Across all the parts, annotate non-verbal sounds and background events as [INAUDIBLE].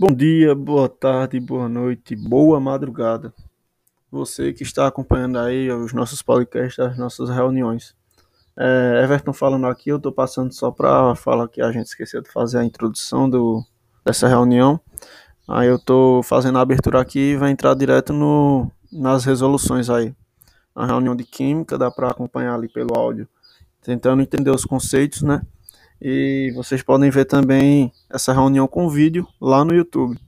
Bom dia, boa tarde, boa noite, boa madrugada. Você que está acompanhando aí os nossos podcasts, as nossas reuniões. É, Everton falando aqui, eu estou passando só para falar que a gente esqueceu de fazer a introdução do, dessa reunião. Aí eu estou fazendo a abertura aqui e vai entrar direto no, nas resoluções aí. A reunião de química dá para acompanhar ali pelo áudio, tentando entender os conceitos, né? E vocês podem ver também essa reunião com vídeo lá no YouTube.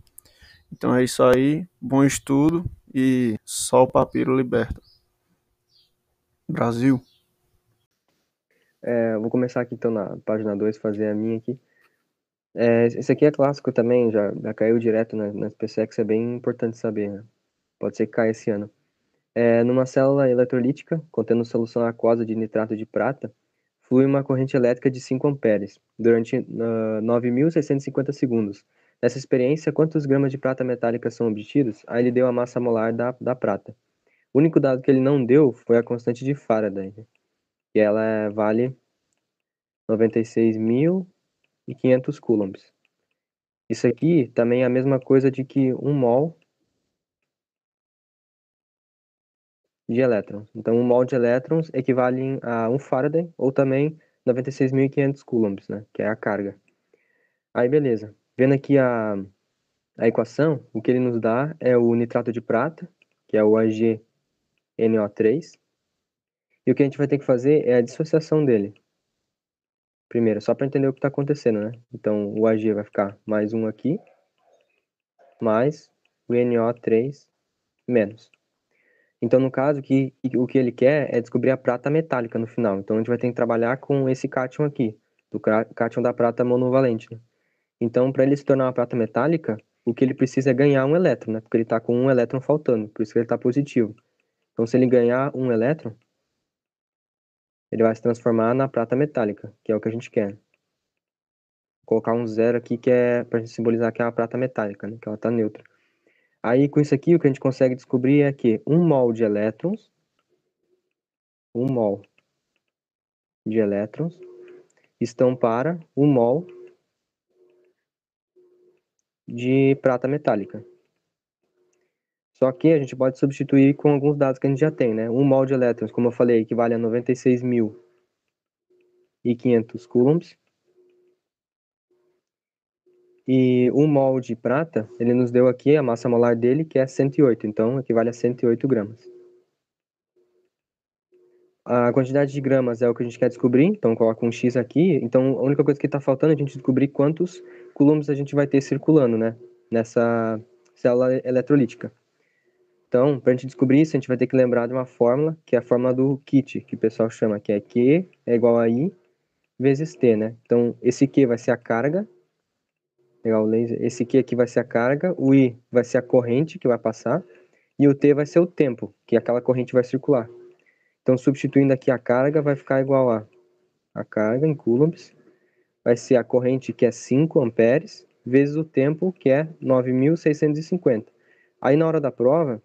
Então é isso aí, bom estudo e só o papiro liberta. Brasil. É, vou começar aqui então na página 2, fazer a minha aqui. É, esse aqui é clássico também, já, já caiu direto na, na SpaceX, é bem importante saber, né? Pode ser que caia esse ano. É, numa célula eletrolítica, contendo solução aquosa de nitrato de prata, flui uma corrente elétrica de 5 amperes durante uh, 9.650 segundos. Nessa experiência, quantos gramas de prata metálica são obtidos? Aí ele deu a massa molar da, da prata. O único dado que ele não deu foi a constante de Faraday, né? e ela vale 96.500 coulombs. Isso aqui também é a mesma coisa de que um mol de elétrons. Então, um mol de elétrons equivale a 1 Faraday, ou também 96.500 coulombs, né, que é a carga. Aí, beleza. Vendo aqui a, a equação, o que ele nos dá é o nitrato de prata, que é o AgNO3, e o que a gente vai ter que fazer é a dissociação dele. Primeiro, só para entender o que está acontecendo, né? Então, o Ag vai ficar mais um aqui, mais o NO3 menos. Então, no caso, que, o que ele quer é descobrir a prata metálica no final. Então, a gente vai ter que trabalhar com esse cátion aqui, do cátion da prata monovalente. Né? Então, para ele se tornar uma prata metálica, o que ele precisa é ganhar um elétron, né? Porque ele está com um elétron faltando, por isso que ele está positivo. Então, se ele ganhar um elétron, ele vai se transformar na prata metálica, que é o que a gente quer. Vou colocar um zero aqui, que é para simbolizar que é uma prata metálica, né? Que ela está neutra. Aí, com isso aqui, o que a gente consegue descobrir é que um mol de elétrons, um mol de elétrons, estão para um mol de prata metálica. Só que a gente pode substituir com alguns dados que a gente já tem, né? Um mol de elétrons, como eu falei, equivale a 96.500 coulombs. E um mol de prata, ele nos deu aqui a massa molar dele, que é 108, então equivale a 108 gramas. A quantidade de gramas é o que a gente quer descobrir, então coloca um X aqui. Então a única coisa que está faltando é a gente descobrir quantos coulombs a gente vai ter circulando, né? Nessa célula eletrolítica. Então, para a gente descobrir isso, a gente vai ter que lembrar de uma fórmula, que é a fórmula do kit, que o pessoal chama, que é Q é igual a I vezes T, né? Então, esse Q vai ser a carga Legal, laser. Esse aqui, aqui vai ser a carga, o I vai ser a corrente que vai passar, e o T vai ser o tempo, que aquela corrente vai circular. Então, substituindo aqui a carga, vai ficar igual a a carga em coulombs, vai ser a corrente que é 5 amperes, vezes o tempo que é 9.650. Aí, na hora da prova,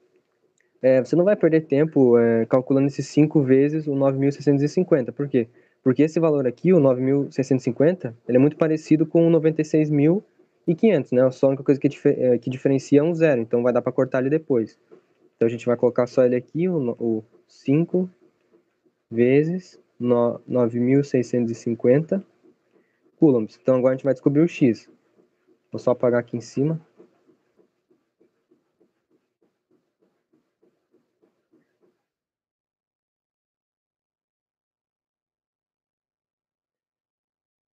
é, você não vai perder tempo é, calculando esses 5 vezes o 9.650. Por quê? Porque esse valor aqui, o 9.650, ele é muito parecido com o 96.000 e 500, né? Só a única coisa que, é, que diferencia é um zero, então vai dar para cortar ele depois. Então a gente vai colocar só ele aqui, o, o 5 vezes 9.650 coulombs. Então agora a gente vai descobrir o x. Vou só apagar aqui em cima.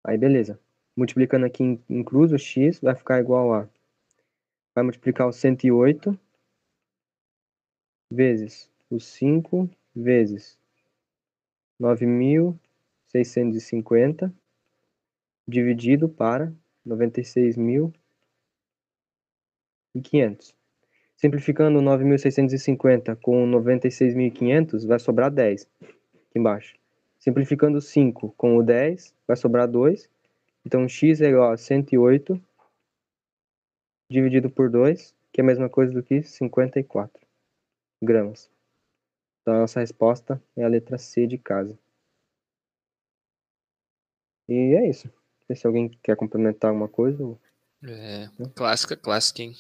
Aí beleza. Multiplicando aqui cruz, o x vai ficar igual a... Vai multiplicar o 108 vezes o 5 vezes 9.650 dividido para 96.500. Simplificando 9.650 com 96.500, vai sobrar 10 aqui embaixo. Simplificando 5 com o 10, vai sobrar 2. Então, x é igual a 108 dividido por 2, que é a mesma coisa do que 54 gramas. Então, a nossa resposta é a letra C de casa. E é isso. Se alguém quer complementar alguma coisa. É, clássica, clássica, hein?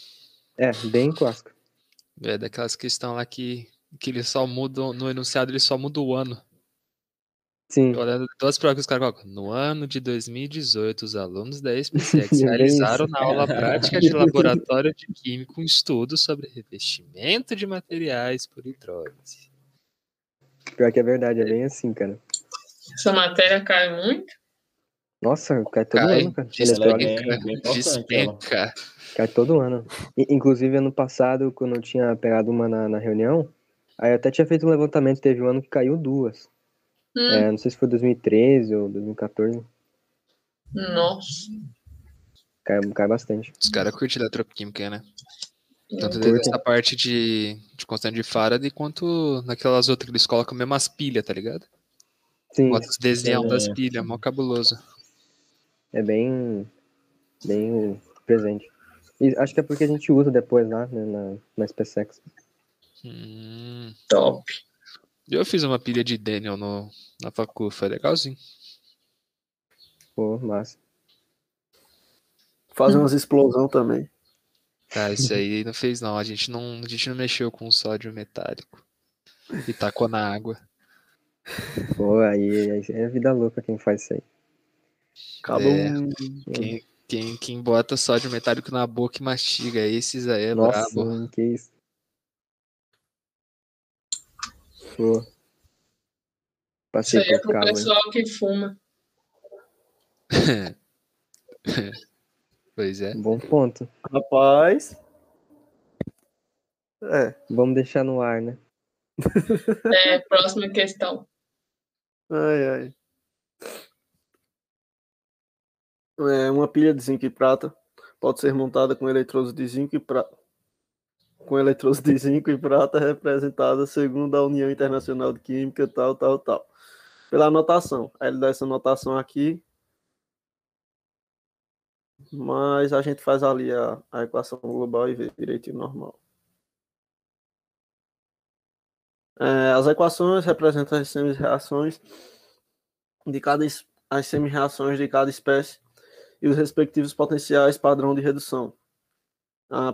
É, bem clássica. É daquelas que estão lá que, que eles só mudam, no enunciado ele só muda o ano. Sim. Olhando todas as provas que os caras colocam. No ano de 2018, os alunos da [LAUGHS] SpaceX Bem realizaram na aula prática de laboratório de química um estudo sobre revestimento de materiais por hidrólise. Pior que é verdade, é bem assim, cara. Essa matéria cai muito. Nossa, cai todo Cai, ano, cara. despenca, é despenca. Cai todo ano. Inclusive, ano passado, quando eu tinha pegado uma na, na reunião, aí eu até tinha feito um levantamento, teve um ano que caiu duas. Hum, É, não sei se foi 2013 ou 2014. Nossa. Cai, cai bastante. Os caras curtem eletroquímica, né? Tanto dessa parte de, de constante de Faraday, quanto naquelas outras que eles colocam mesmo as pilhas, tá ligado? Sim, Bota os desenhos É. das pilhas, mó cabuloso. é bem, bem presente. E acho que é porque a gente usa depois lá, né, na, na SpaceX. Hum. Top. Eu fiz uma pilha de Daniel no, na facu, foi legalzinho. Pô, massa. Fazer umas explosão também. Ah, isso aí não fez não. A gente não, a gente não mexeu com sódio metálico. E tacou na água. Pô, aí, aí é vida louca quem faz isso aí. Acaba É. Quem, quem, quem bota sódio metálico na boca e mastiga, esses aí é Nossa, brabo. que isso. Pô. Isso Passei aí é por pro cabo, hein? pessoal que fuma. [LAUGHS] Pois é. Bom ponto. Rapaz. É. Vamos deixar no ar, né? [LAUGHS] É, próxima questão. Ai, ai. É, uma pilha de zinco e prata pode ser montada com eletrodos de zinco e prata. Com eletrodos de zinco e prata representada segundo a União Internacional de Química, tal, tal, tal. Pela anotação. Aí ele dá essa anotação aqui. Mas a gente faz ali a, a equação global e vê direitinho normal. É, as equações representam as semi-reações de cada as semi-reações de cada espécie e os respectivos potenciais padrão de redução.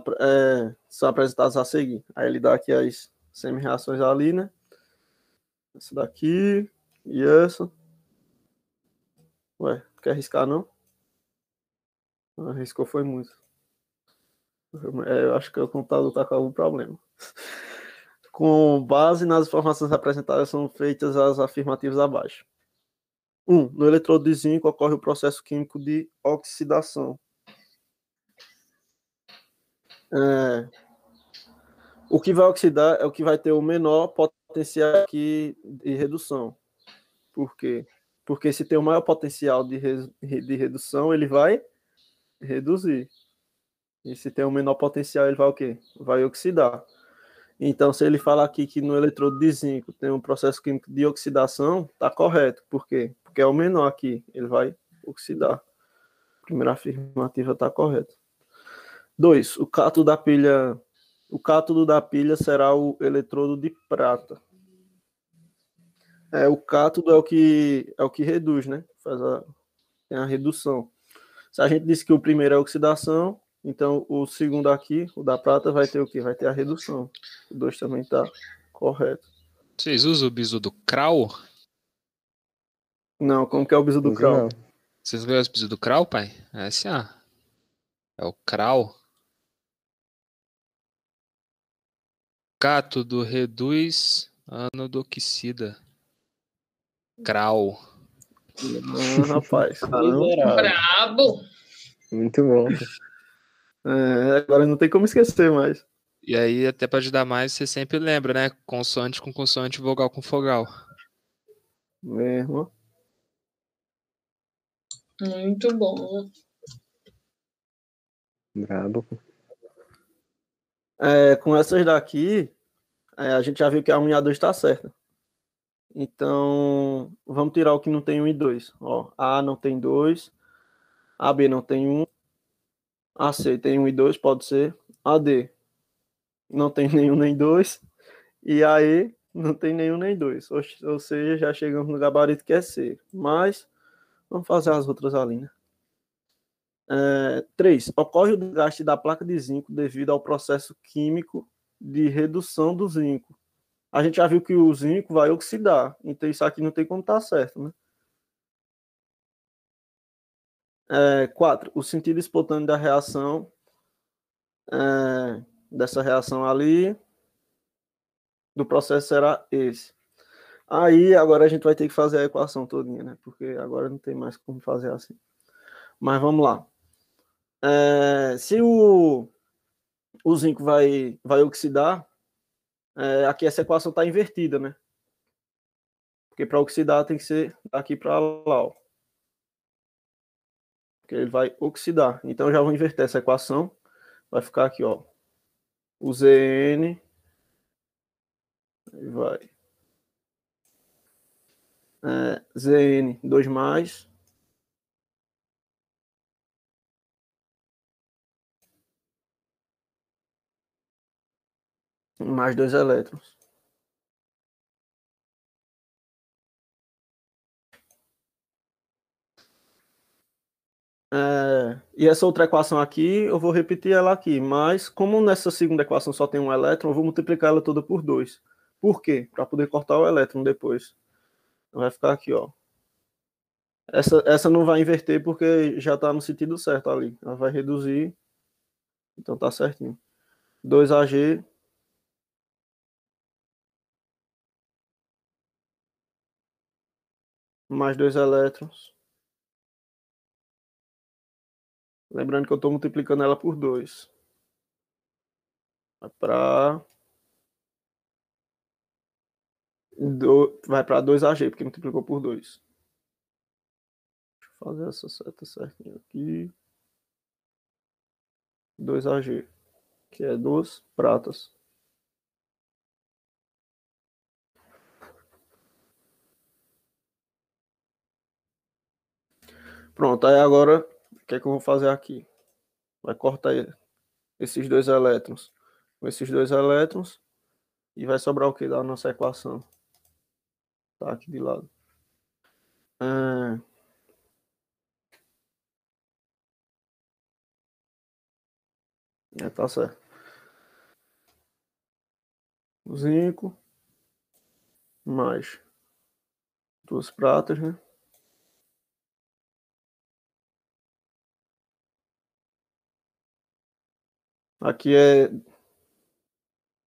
Pr- é, são apresentados a seguir. Aí ele dá aqui as semi-reações ali, né? Essa daqui e essa. Ué, quer arriscar não? Arriscou foi muito. É, eu acho que o computador tá com algum problema. [LAUGHS] Com base nas informações apresentadas, são feitas as afirmativas abaixo. 1. Um, no eletrodo de zinco ocorre o processo químico de oxidação. É, o que vai oxidar é o que vai ter o menor potencial aqui de redução. Por quê? Porque se tem o maior potencial de, re- de redução, ele vai reduzir. E se tem o menor potencial, ele vai o quê? Vai oxidar. Então, se ele falar aqui que no eletrodo de zinco tem um processo químico de oxidação, tá correto. Por quê? Porque é o menor aqui, ele vai oxidar. A primeira afirmativa tá correta. 2. O cátodo da pilha, o cátodo da pilha será o eletrodo de prata. É, o cátodo é o que é o que reduz, né? Faz a, tem a redução. Se a gente disse que o primeiro é a oxidação, então o segundo aqui, o da prata, vai ter o quê? Vai ter a redução. O 2 também tá correto. Vocês usam o bisu do Krau? Não, como que é o biso do não. Vocês conhecem o bisu do Krau, pai? É assim, ó. É o Krau. Cátodo reduz anodoxida. Krau. Ah, rapaz. [LAUGHS] Brabo. Muito bom. É, agora não tem como esquecer mais. E aí, até pra ajudar mais, você sempre lembra, né? Consoante com consoante, vogal com fogal. Mesmo. Muito bom. Brabo. É, com essas daqui, é, a gente já viu que a 1 e a 2 está certa. Então, vamos tirar o que não tem 1 e 2. Ó, A não tem 2, AB não tem 1, AC tem 1 e 2, pode ser. AD [LAUGHS] não tem nenhum nem 2, e AE não tem nenhum nem 2. Ou, ou seja, já chegamos no gabarito que é C. Mas, vamos fazer as outras ali, né? É, 3. Ocorre o desgaste da placa de zinco devido ao processo químico de redução do zinco. A gente já viu que o zinco vai oxidar, então isso aqui não tem como estar tá certo, né? É, 4. O sentido espontâneo da reação, é, dessa reação ali, do processo será esse. Aí agora a gente vai ter que fazer a equação todinha, né? Porque agora não tem mais como fazer assim. Mas vamos lá. É, se o, o zinco vai, vai oxidar, é, aqui essa equação está invertida, né? Porque para oxidar tem que ser daqui para lá, ó. Porque ele vai oxidar. Então eu já vou inverter essa equação. Vai ficar aqui, ó. O Zn vai. É, Zn2+, mais dois elétrons. É, e essa outra equação aqui, eu vou repetir ela aqui, mas como nessa segunda equação só tem um elétron, eu vou multiplicar ela toda por 2. Por quê? Para poder cortar o elétron depois. Vai ficar aqui, ó. Essa, essa não vai inverter porque já está no sentido certo ali. Ela vai reduzir. Então tá certinho. 2AG. Mais dois elétrons. Lembrando que eu estou multiplicando ela por 2. Vai para do, vai para 2AG, porque multiplicou por 2. Deixa eu fazer essa seta certinha aqui. 2AG, que é duas pratas. Pronto, aí agora o que é que eu vou fazer aqui? Vai cortar esses dois elétrons com esses dois elétrons e vai sobrar o que da nossa equação? Tá aqui de lado. É... É, tá certo. Zinco. Mais duas pratas, né? Aqui é.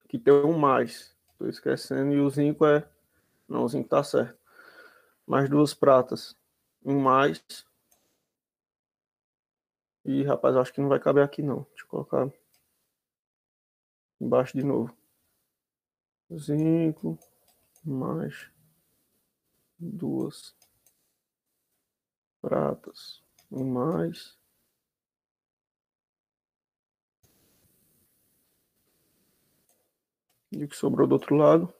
Aqui tem um mais. Estou esquecendo. E o zinco é não, o zinco tá certo. Mais duas pratas. Um mais. E, rapaz, acho que não vai caber aqui, não. Deixa eu colocar embaixo de novo. Zinco. Mais duas pratas. Um mais. E o que sobrou do outro lado?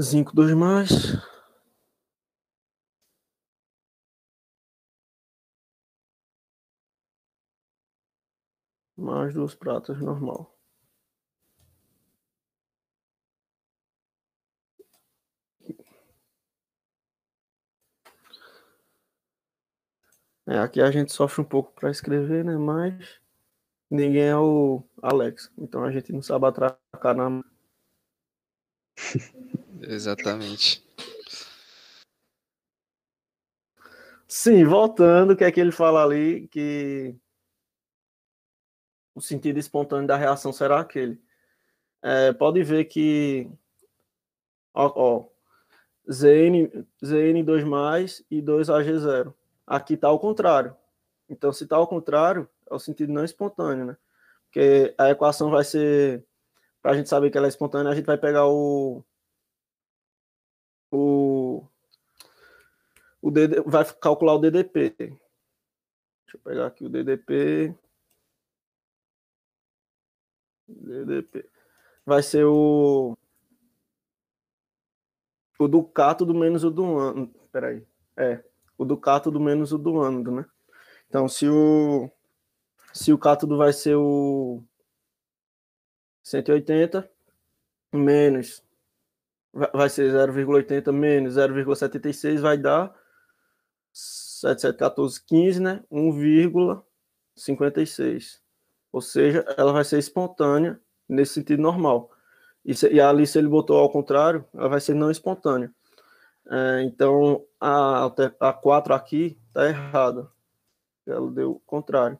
Zinco 2 mais. Mais duas pratas normal. É, aqui a gente sofre um pouco para escrever, né? Mas ninguém é o Alex. Então a gente não sabe atracar na. [LAUGHS] Exatamente. Sim, voltando, o que é que ele fala ali? Que o sentido espontâneo da reação será aquele. É, pode ver que ó, ó, ZN, ZN2 mais e 2AG0. Aqui está ao contrário. Então, se está ao contrário, é o sentido não espontâneo, né? Porque a equação vai ser. Para a gente saber que ela é espontânea, a gente vai pegar o, o, o DD, vai calcular o DDP. Deixa eu pegar aqui o DDP. DDP. Vai ser o o do cátodo menos o do ânodo. Peraí. É, o do cátodo menos o do ânodo, né? Então, se o se o cátodo vai ser o 180 menos vai ser 0,80 menos 0,76 vai dar 7, 7, 14, 15, né? 1,56. Ou seja, ela vai ser espontânea nesse sentido normal. E, se, e ali, se ele botou ao contrário, ela vai ser não espontânea. É, então, a, a 4 aqui está errada. Ela deu o contrário.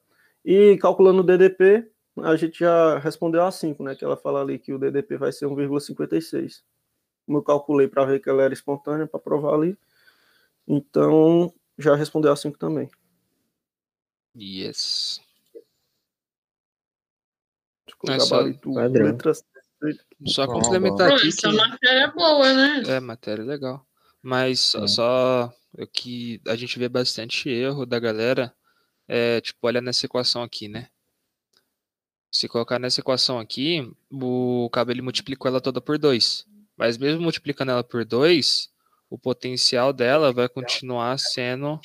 E calculando o DDP, a gente já respondeu a 5, né? Que ela fala ali que o DDP vai ser 1,56. Como eu calculei para ver que ela era espontânea, para provar ali. Então, já respondeu a 5 também. Yes. É só- letras. Só complementar aqui essa que. matéria é boa, né? É, matéria legal. Mas só, Sim. só o que a gente vê bastante erro da galera é, tipo, olha nessa equação aqui, né? Se colocar nessa equação aqui, o cabo ele multiplicou ela toda por 2. Mas mesmo multiplicando ela por 2, o potencial dela vai continuar sendo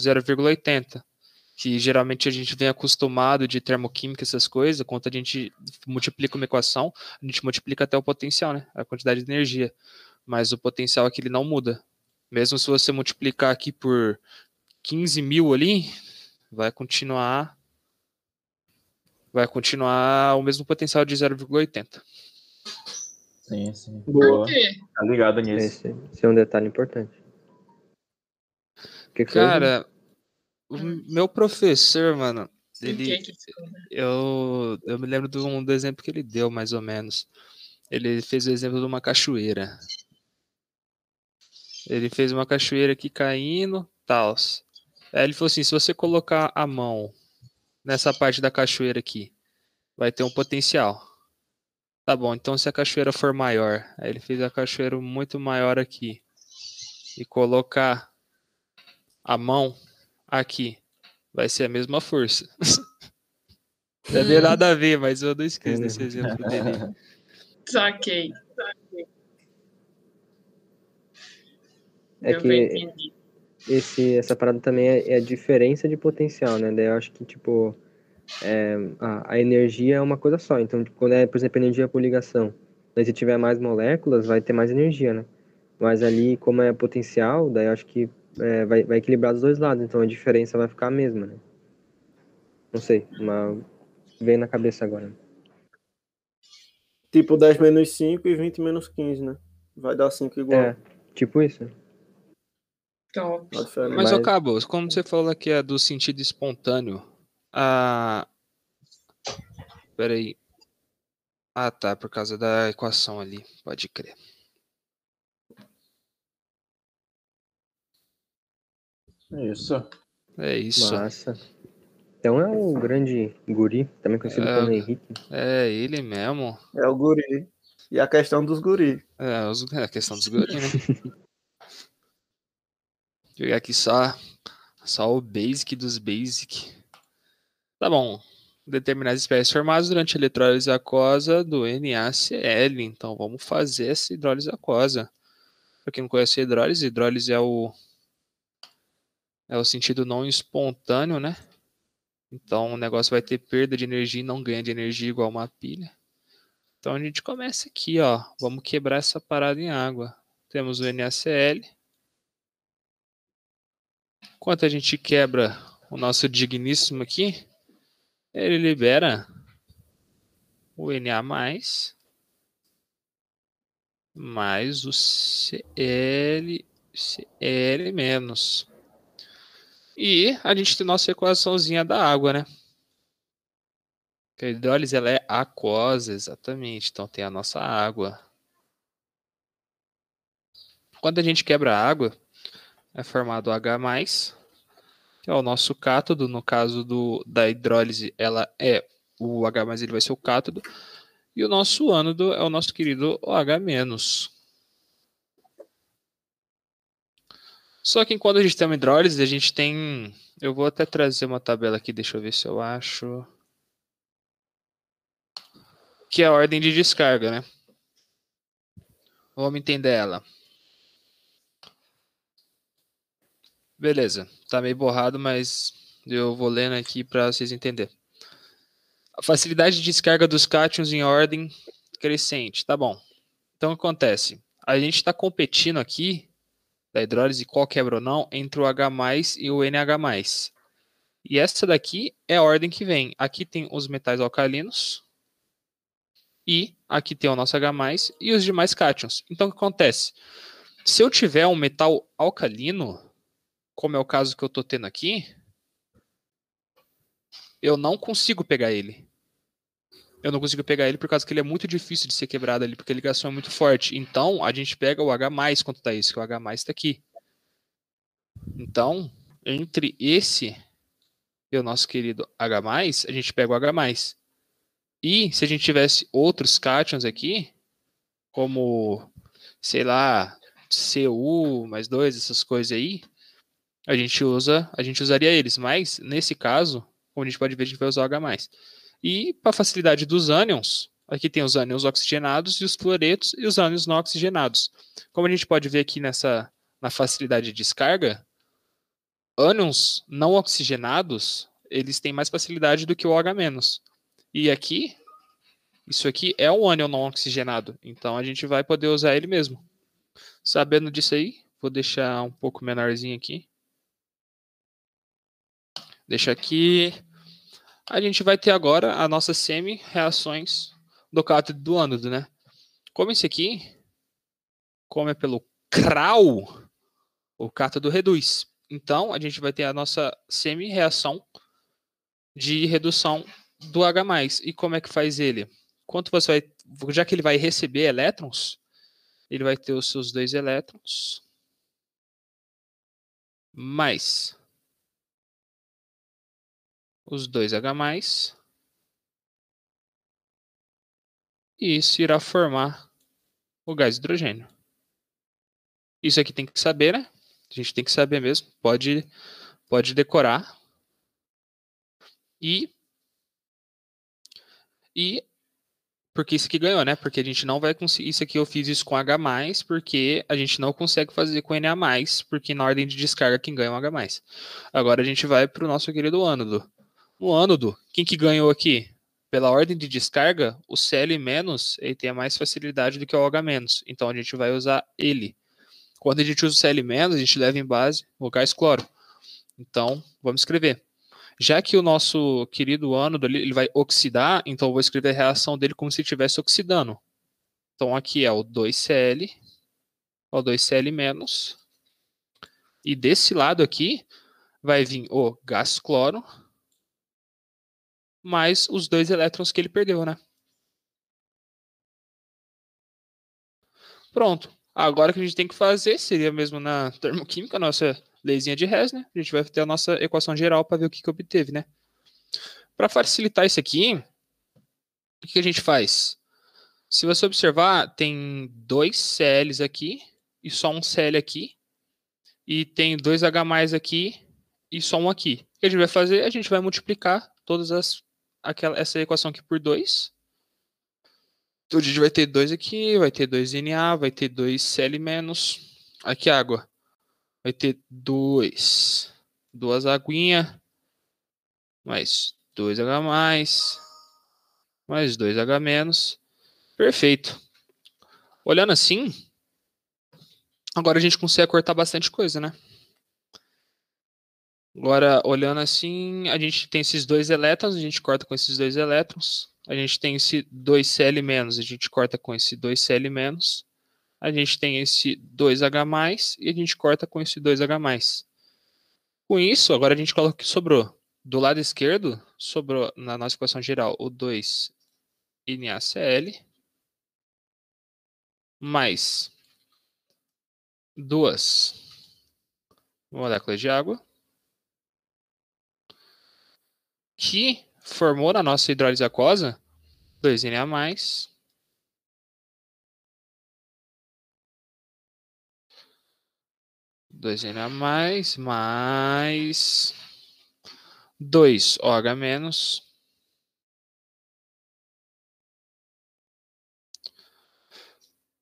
0,80. Que geralmente a gente vem acostumado de termoquímica, essas coisas, quando a gente multiplica uma equação, a gente multiplica até o potencial, né? A quantidade de energia. Mas o potencial aqui ele não muda. Mesmo se você multiplicar aqui por 15 mil ali, vai continuar. Vai continuar o mesmo potencial de 0,80. Sim, sim. Por Boa. quê? Tá ligado nisso. Esse, esse é um detalhe importante. Que que? Cara, o meu professor, mano, Por ele, eu, eu me lembro do, um, do exemplo que ele deu, mais ou menos. Ele fez o exemplo de uma cachoeira. Ele fez uma cachoeira aqui caindo, tal. Aí ele falou assim: se você colocar a mão nessa parte da cachoeira aqui, vai ter um potencial. Tá bom, então se a cachoeira for maior, aí ele fez a cachoeira muito maior aqui e colocar a mão aqui, vai ser a mesma força. [LAUGHS] Não tem nada a ver, mas eu não esqueço desse exemplo dele. [LAUGHS] Saquei. É eu que entendi. Esse, essa parada também é, é a diferença de potencial, né? Daí eu acho que, tipo, é, a, a energia é uma coisa só. Então, tipo, quando é, por exemplo, energia por ligação, daí se tiver mais moléculas, vai ter mais energia, né? Mas ali, como é potencial, daí eu acho que é, vai, vai equilibrar dos dois lados. Então a diferença vai ficar a mesma, né? Não sei, mas veio na cabeça agora. Tipo 10 menos 5 e 20 menos 15, né? Vai dar 5 igual. É, tipo isso. Top. Mas, ô Mas- Cabo, como você falou que é do sentido espontâneo, a. Peraí. Ah, tá, por causa da equação ali, pode crer. Isso. É isso. Massa. Então é o grande guri, também conhecido É. como Henrique. É ele mesmo. É o guri. E a questão dos guri. É, é a questão dos guri, né? [LAUGHS] Pegar aqui só, só o basic dos basic. Tá bom. Determinar as espécies formadas durante a eletrólise aquosa do NaCl. Então vamos fazer essa hidrólise aquosa. Para quem não conhece a hidrólise, hidrólise é o é o sentido não espontâneo, né? Então o negócio vai ter perda de energia e não ganha de energia igual uma pilha. Então a gente começa aqui, ó. Vamos quebrar essa parada em água. Temos o NaCl. Enquanto a gente quebra o nosso digníssimo aqui, ele libera o Na+, mais o Cl, Cl-. E a gente tem nossa equaçãozinha da água, né? A hidrólise ela é aquosa, exatamente. Então tem a nossa água. Quando a gente quebra a água, é formado H+, que é o nosso cátodo. No caso do, da hidrólise, ela é o H+, ele vai ser o cátodo. E o nosso ânodo é o nosso querido OH-. Só que enquanto a gente tem uma hidrólise, a gente tem... Eu vou até trazer uma tabela aqui, deixa eu ver se eu acho... Que é a ordem de descarga, né? Vamos entender ela. Beleza, tá meio borrado, mas eu vou lendo aqui para vocês entenderem. A facilidade de descarga dos cátions em ordem crescente, tá bom. Então o que acontece? A gente está competindo aqui, da hidrólise, qual quebra ou não, entre o H+, e o NH+. E essa daqui é a ordem que vem. Aqui tem os metais alcalinos, e aqui tem o nosso H+, e os demais cátions. Então, o que acontece? Se eu tiver um metal alcalino, como é o caso que eu estou tendo aqui, eu não consigo pegar ele. Eu não consigo pegar ele por causa que ele é muito difícil de ser quebrado ali, porque a ligação é muito forte. Então, a gente pega o H+, quanto tá isso, que o H+, está aqui. Então, entre esse e o nosso querido H+, a gente pega o H+. E se a gente tivesse outros cátions aqui, como, sei lá, CU mais dois, essas coisas aí, a gente usa, a gente usaria eles, mas nesse caso, como a gente pode ver, a gente vai usar o H+. E para facilidade dos ânions, aqui tem os ânions oxigenados e os fluoretos e os ânions não oxigenados. Como a gente pode ver aqui nessa na facilidade de descarga, ânions não oxigenados, eles têm mais facilidade do que o OH-. E aqui, isso aqui é um ânion não oxigenado, então a gente vai poder usar ele mesmo. Sabendo disso aí, vou deixar um pouco menorzinho aqui. Deixa aqui. A gente vai ter agora a nossa semi-reações do cátodo do ânodo, né? Como esse aqui, como é pelo CRAU, o cátodo reduz. Então, a gente vai ter a nossa semi-reação de redução do H+. E como é que faz ele? Quanto você vai, já que ele vai receber elétrons, ele vai ter os seus dois elétrons mais os dois H+, e isso irá formar o gás hidrogênio. Isso aqui tem que saber, né? A gente tem que saber mesmo. Pode, pode decorar. E e porque isso aqui ganhou, né? Porque a gente não vai conseguir. Isso aqui eu fiz isso com H, porque a gente não consegue fazer com Na, porque na ordem de descarga quem ganha é o H. Agora a gente vai para o nosso querido ânodo. O ânodo, quem que ganhou aqui? Pela ordem de descarga, o Cl- ele tem mais facilidade do que o OH-. Então a gente vai usar ele. Quando a gente usa o Cl-, a gente leva em base o gás cloro. Então, vamos escrever. Já que o nosso querido ânodo ele vai oxidar, então eu vou escrever a reação dele como se estivesse oxidando. Então aqui é o 2Cl, o 2Cl-, e desse lado aqui vai vir o gás cloro mais os dois elétrons que ele perdeu, né? Pronto. Agora o que a gente tem que fazer seria mesmo na termoquímica, nossa leizinha de Hess, né? A gente vai ter a nossa equação geral para ver o que, que obteve, né? Para facilitar isso aqui, o que, que a gente faz? Se você observar, tem dois Cls aqui e só um Cl aqui. E tem dois H aqui e só um aqui. O que a gente vai fazer? A gente vai multiplicar todas as aquela, essa equação aqui por 2. Então a gente vai ter 2 aqui, vai ter 2 Na, vai ter 2 Cl menos. Aqui água vai ter 2. Duas aguinhas. Mais 2H mais. Mais 2H menos. Perfeito. Olhando assim, agora a gente consegue cortar bastante coisa, né? Agora, olhando assim, a gente tem esses dois elétrons, a gente corta com esses dois elétrons. A gente tem esse 2Cl-, a gente corta com esse 2Cl-. A gente tem esse 2H+, e a gente corta com esse 2H+. Com isso, agora a gente coloca o que sobrou. Do lado esquerdo, sobrou na nossa equação geral o 2NaCl mais duas moléculas de água que formou na nossa hidrólise aquosa 2Na+, dois Na mais, mais dois OH menos.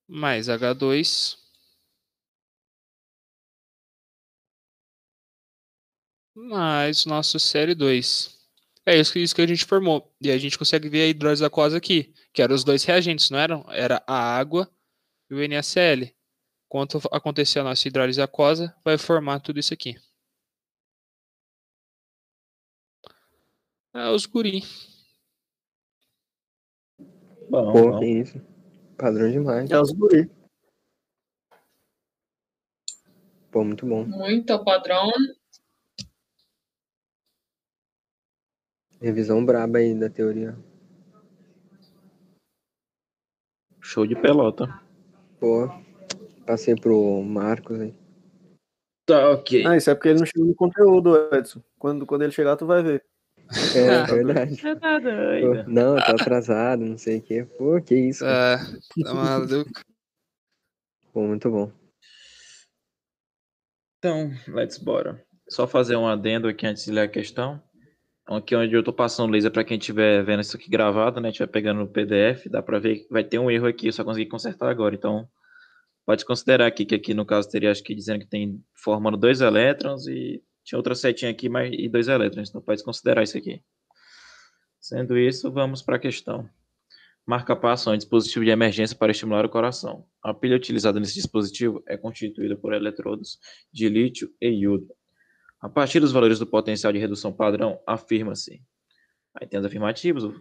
Mais H2 mais nosso Cl2. É isso que, isso que a gente formou. E a gente consegue ver a hidrólise aquosa aqui, que eram os dois reagentes, não eram? Era a água e o NaCl. Quando acontecer a nossa hidrólise aquosa, vai formar tudo isso aqui. É os guri. Bom, Pô, bom. isso. Padrão demais. É os guri. Pô, muito bom. Muito padrão. Revisão braba aí da teoria. Show de pelota. Pô, passei pro Marcos aí. Tá, ok. Ah, isso é porque ele não chegou no conteúdo, Edson. Quando, quando ele chegar, tu vai ver. É, [LAUGHS] verdade. Você tá Pô, doido. não, tá atrasado, não sei o quê. Pô, que isso. Tá, tá maluco. Pô, muito bom. Então, let's bora. Só fazer um adendo aqui antes de ler a questão. Aqui onde eu tô passando laser para quem estiver vendo isso aqui gravado, né? Estiver pegando no PDF, dá para ver que vai ter um erro aqui, eu só consegui consertar agora. Então, pode considerar aqui que aqui no caso teria acho que dizendo que tem formando dois elétrons e tinha outra setinha aqui mais e dois elétrons. Então, pode considerar isso aqui. Sendo isso, vamos para a questão. Marca-passo é um dispositivo de emergência para estimular o coração. A pilha utilizada nesse dispositivo é constituída por eletrodos de lítio e iodo. A partir dos valores do potencial de redução padrão, afirma-se. Aí tem os afirmativos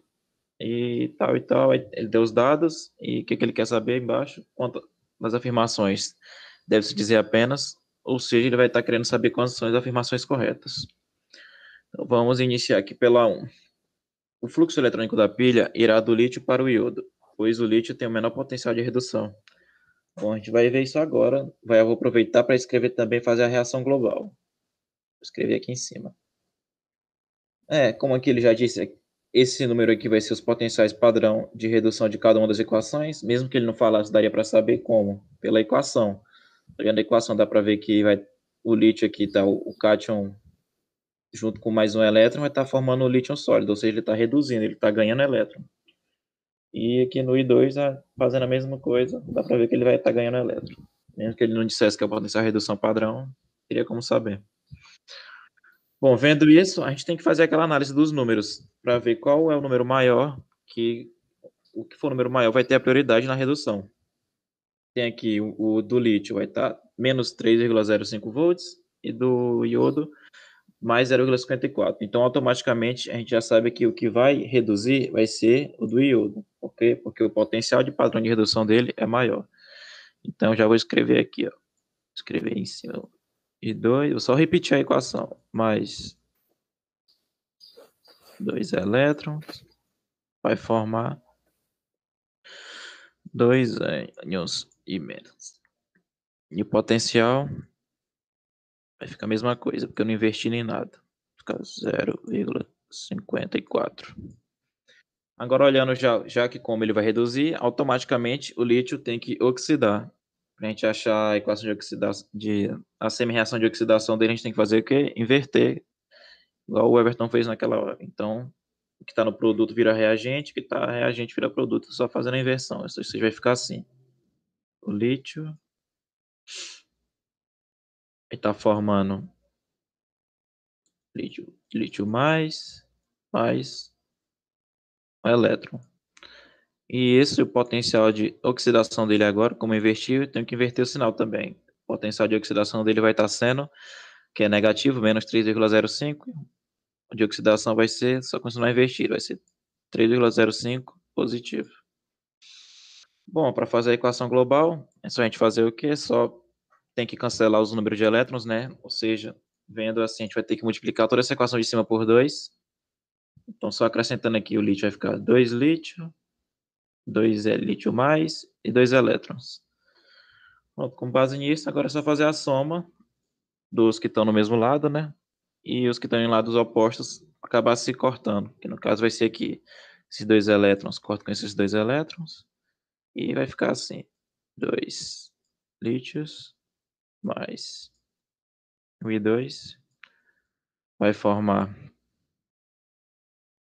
e tal e tal. Aí ele deu os dados e o que, que ele quer saber embaixo? Quanto das afirmações deve-se dizer apenas, ou seja, ele vai estar querendo saber quais são as afirmações corretas. Então vamos iniciar aqui pela 1. O fluxo eletrônico da pilha irá do lítio para o iodo, pois o lítio tem o menor potencial de redução. Bom, a gente vai ver isso agora. Vai, eu vou aproveitar para escrever também fazer a reação global. Vou escrever aqui em cima. É, como aqui ele já disse, esse número aqui vai ser os potenciais padrão de redução de cada uma das equações. Mesmo que ele não falasse, daria para saber como? Pela equação. Olhando a equação, dá para ver que vai, o lítio aqui está o, cátion junto com mais um elétron, vai estar tá formando o lítio sólido, ou seja, ele está reduzindo, ele está ganhando elétron. E aqui no I2, ah, fazendo a mesma coisa, dá para ver que ele vai estar tá ganhando elétron. Mesmo que ele não dissesse que é o potencial de redução padrão, teria como saber. Bom, vendo isso, a gente tem que fazer aquela análise dos números para ver qual é o número maior que o que for o número maior vai ter a prioridade na redução. Tem aqui o, o do lítio vai estar menos 3,05 volts e do iodo mais 0,54. Então, automaticamente, a gente já sabe que o que vai reduzir vai ser o do iodo. Quê? Porque o potencial de padrão de redução dele é maior. Então, já vou escrever aqui, ó. Escrever em cima. E 2, vou só repetir a equação. Mais dois elétrons vai formar dois ânions e menos. E o potencial vai ficar a mesma coisa, porque eu não investi nem nada. Fica 0,54. Agora, olhando já, já que como ele vai reduzir, automaticamente o lítio tem que oxidar. Para a gente achar a equação de oxidação, de, a semi-reação de oxidação dele, a gente tem que fazer o quê? Inverter, igual o Everton fez naquela hora. Então, o que está no produto vira reagente, o que está reagente vira produto, só fazendo a inversão. Isso, isso vai ficar assim. O lítio está formando lítio, lítio mais, mais um elétron. E esse o potencial de oxidação dele agora, como invertir, eu tenho que inverter o sinal também. O potencial de oxidação dele vai estar sendo, que é negativo, menos 3,05. De oxidação vai ser, só continuar invertido, vai ser 3,05 positivo. Bom, para fazer a equação global, é só a gente fazer o quê? Só tem que cancelar os números de elétrons, né? Ou seja, vendo assim, a gente vai ter que multiplicar toda essa equação de cima por 2. Então, só acrescentando aqui, o lítio vai ficar 2 lítio, 2 é lítio mais e 2 elétrons. Pronto, com base nisso, agora é só fazer a soma dos que estão no mesmo lado, né? E os que estão em lados opostos acabar se cortando, que no caso vai ser aqui, esses dois elétrons cortam com esses dois elétrons, e vai ficar assim, 2 lítios mais o I2 vai formar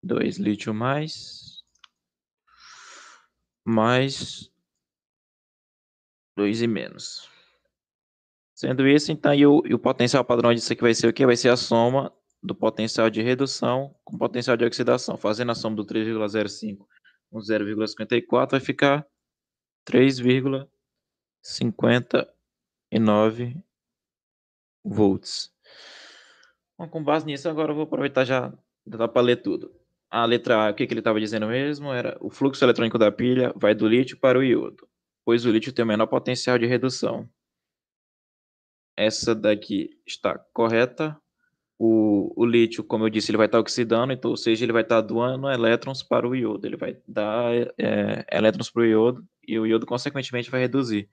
2 lítio mais mais 2 e menos. Sendo isso, então, e o, e o potencial padrão disso aqui vai ser o que? Vai ser a soma do potencial de redução com potencial de oxidação. Fazendo a soma do 3,05 com 0,54 vai ficar 3,54. 9 volts. Bom, com base nisso, agora eu vou aproveitar já dá para ler tudo. A letra A, o que, que ele estava dizendo mesmo? Era o fluxo eletrônico da pilha vai do lítio para o iodo, pois o lítio tem o menor potencial de redução. Essa daqui está correta. O, o lítio, como eu disse, ele vai estar oxidando, então, ou seja, ele vai estar doando elétrons para o iodo. Ele vai dar é, elétrons para o iodo e o iodo, consequentemente, vai reduzir.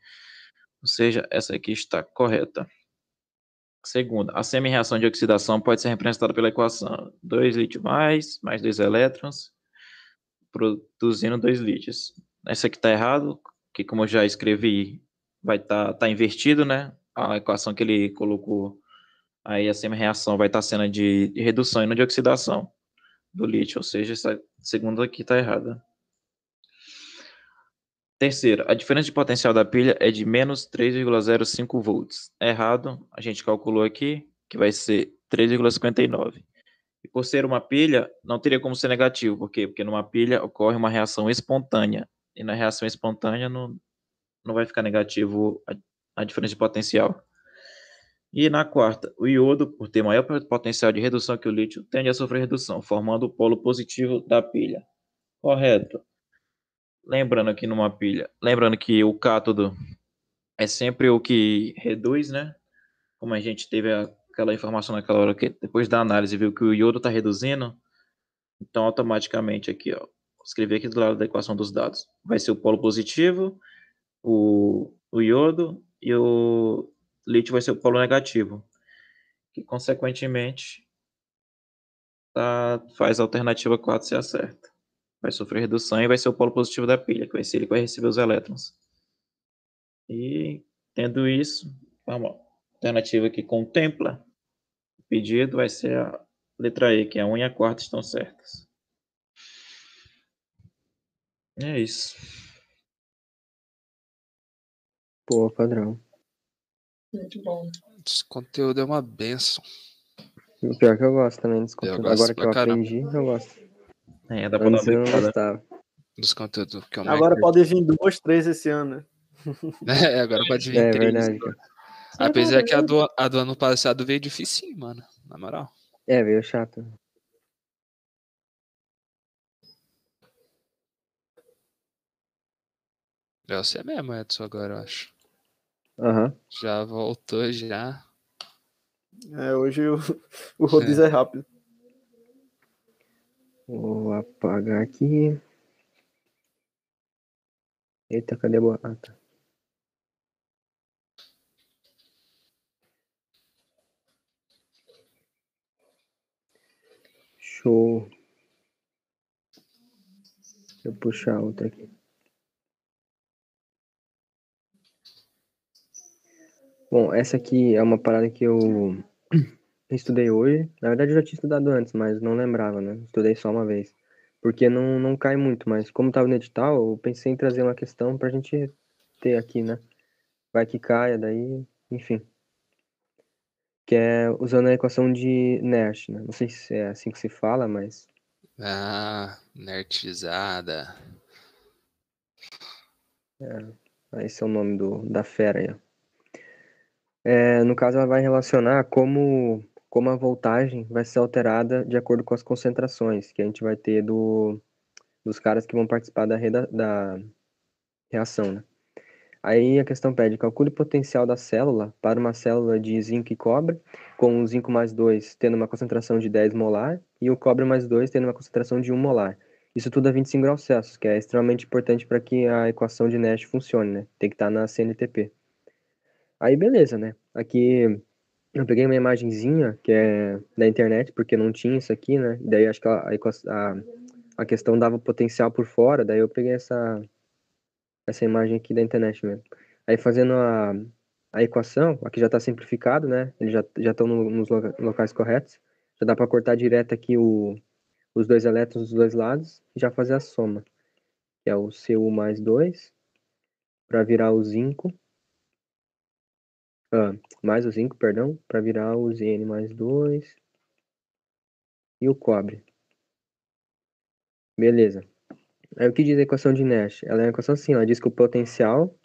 Ou seja, essa aqui está correta. Segunda, a semi-reação de oxidação pode ser representada pela equação 2 lítio mais, mais 2 elétrons, produzindo 2 lítios. Essa aqui está errado, que como eu já escrevi, vai estar tá, tá invertido, né? A equação que ele colocou aí, a semi-reação vai estar tá sendo de, de redução e não de oxidação do lítio, ou seja, essa segunda aqui está errada. Terceiro, a diferença de potencial da pilha é de menos 3,05 volts. Errado, a gente calculou aqui que vai ser 3,59. E por ser uma pilha, não teria como ser negativo. Por quê? Porque numa pilha ocorre uma reação espontânea. E na reação espontânea não, não vai ficar negativo a, a diferença de potencial. E na quarta, o iodo, por ter maior potencial de redução que o lítio, tende a sofrer redução, formando o polo positivo da pilha. Correto. Lembrando aqui numa pilha, lembrando que o cátodo é sempre o que reduz, né? Como a gente teve aquela informação naquela hora que depois da análise viu que o iodo está reduzindo, então automaticamente aqui, ó, escrever aqui do lado da equação dos dados, vai ser o polo positivo, o, o iodo e o lítio vai ser o polo negativo, que consequentemente tá, faz a alternativa 4 ser certa vai sofrer redução e vai ser o polo positivo da pilha, que vai ser ele que vai receber os elétrons. E tendo isso, vamos, a alternativa que contempla o pedido vai ser a letra E, que é a 1 e a quarta estão certas. É isso. Pô, padrão. Muito bom. Esse conteúdo é uma benção. O pior que eu gosto também desse conteúdo. gosto Agora que eu caramba. aprendi, eu gosto. É, dá pra Antes eu não gostava. Dos conteúdos que eu mais Agora pode vir duas, três esse ano, né? [LAUGHS] É, agora pode vir É três. verdade, cara. Apesar que a do, a do ano passado veio difícil, mano. Na moral. É, veio chato. É você mesmo, Edson, agora, eu acho. Aham. Já voltou, já. É, hoje o, [LAUGHS] o rodízio é. rápido. Vou apagar aqui. Eita, cadê a boa? Ah, tá. Show. Deixa eu puxar outra aqui. Bom, essa aqui é uma parada que eu estudei hoje. Na verdade, eu já tinha estudado antes, mas não lembrava, né? Estudei só uma vez. Porque não, não cai muito, mas como estava no edital, eu pensei em trazer uma questão pra gente ter aqui, né? Vai que caia, daí, enfim. Que é usando a equação de Nash, né? Não sei se é assim que se fala, mas Ah, nerdizada. esse é o nome do, da fera aí, ó. É, no caso, ela vai relacionar como, como a voltagem vai ser alterada de acordo com as concentrações que a gente vai ter do, dos caras que vão participar da, reda, da reação, né? Aí a questão pede, calcule o potencial da célula para uma célula de zinco e cobre, com o zinco mais 2 tendo uma concentração de 10 molar e o cobre mais 2 tendo uma concentração de 1 molar. Isso tudo a 25 graus Celsius, que é extremamente importante para que a equação de Nash funcione, né? Tem que estar na CNTP. Aí beleza, né? Aqui eu peguei uma imagenzinha que é da internet, porque não tinha isso aqui, né? Daí acho que a, a, a, questão dava potencial por fora, daí eu peguei essa, essa imagem aqui da internet mesmo. Aí fazendo a, a equação, aqui já está simplificado, né? Eles já estão no, nos loca- locais corretos. Já dá para cortar direto aqui o, os dois elétrons dos dois lados e já fazer a soma. Que é o Cu mais 2 para virar o zinco. Ah, mais o zinco, perdão, para virar o Zn mais 2 e o cobre. Beleza. Aí o que diz a equação de Nash? Ela é uma equação assim, ela diz que o potencial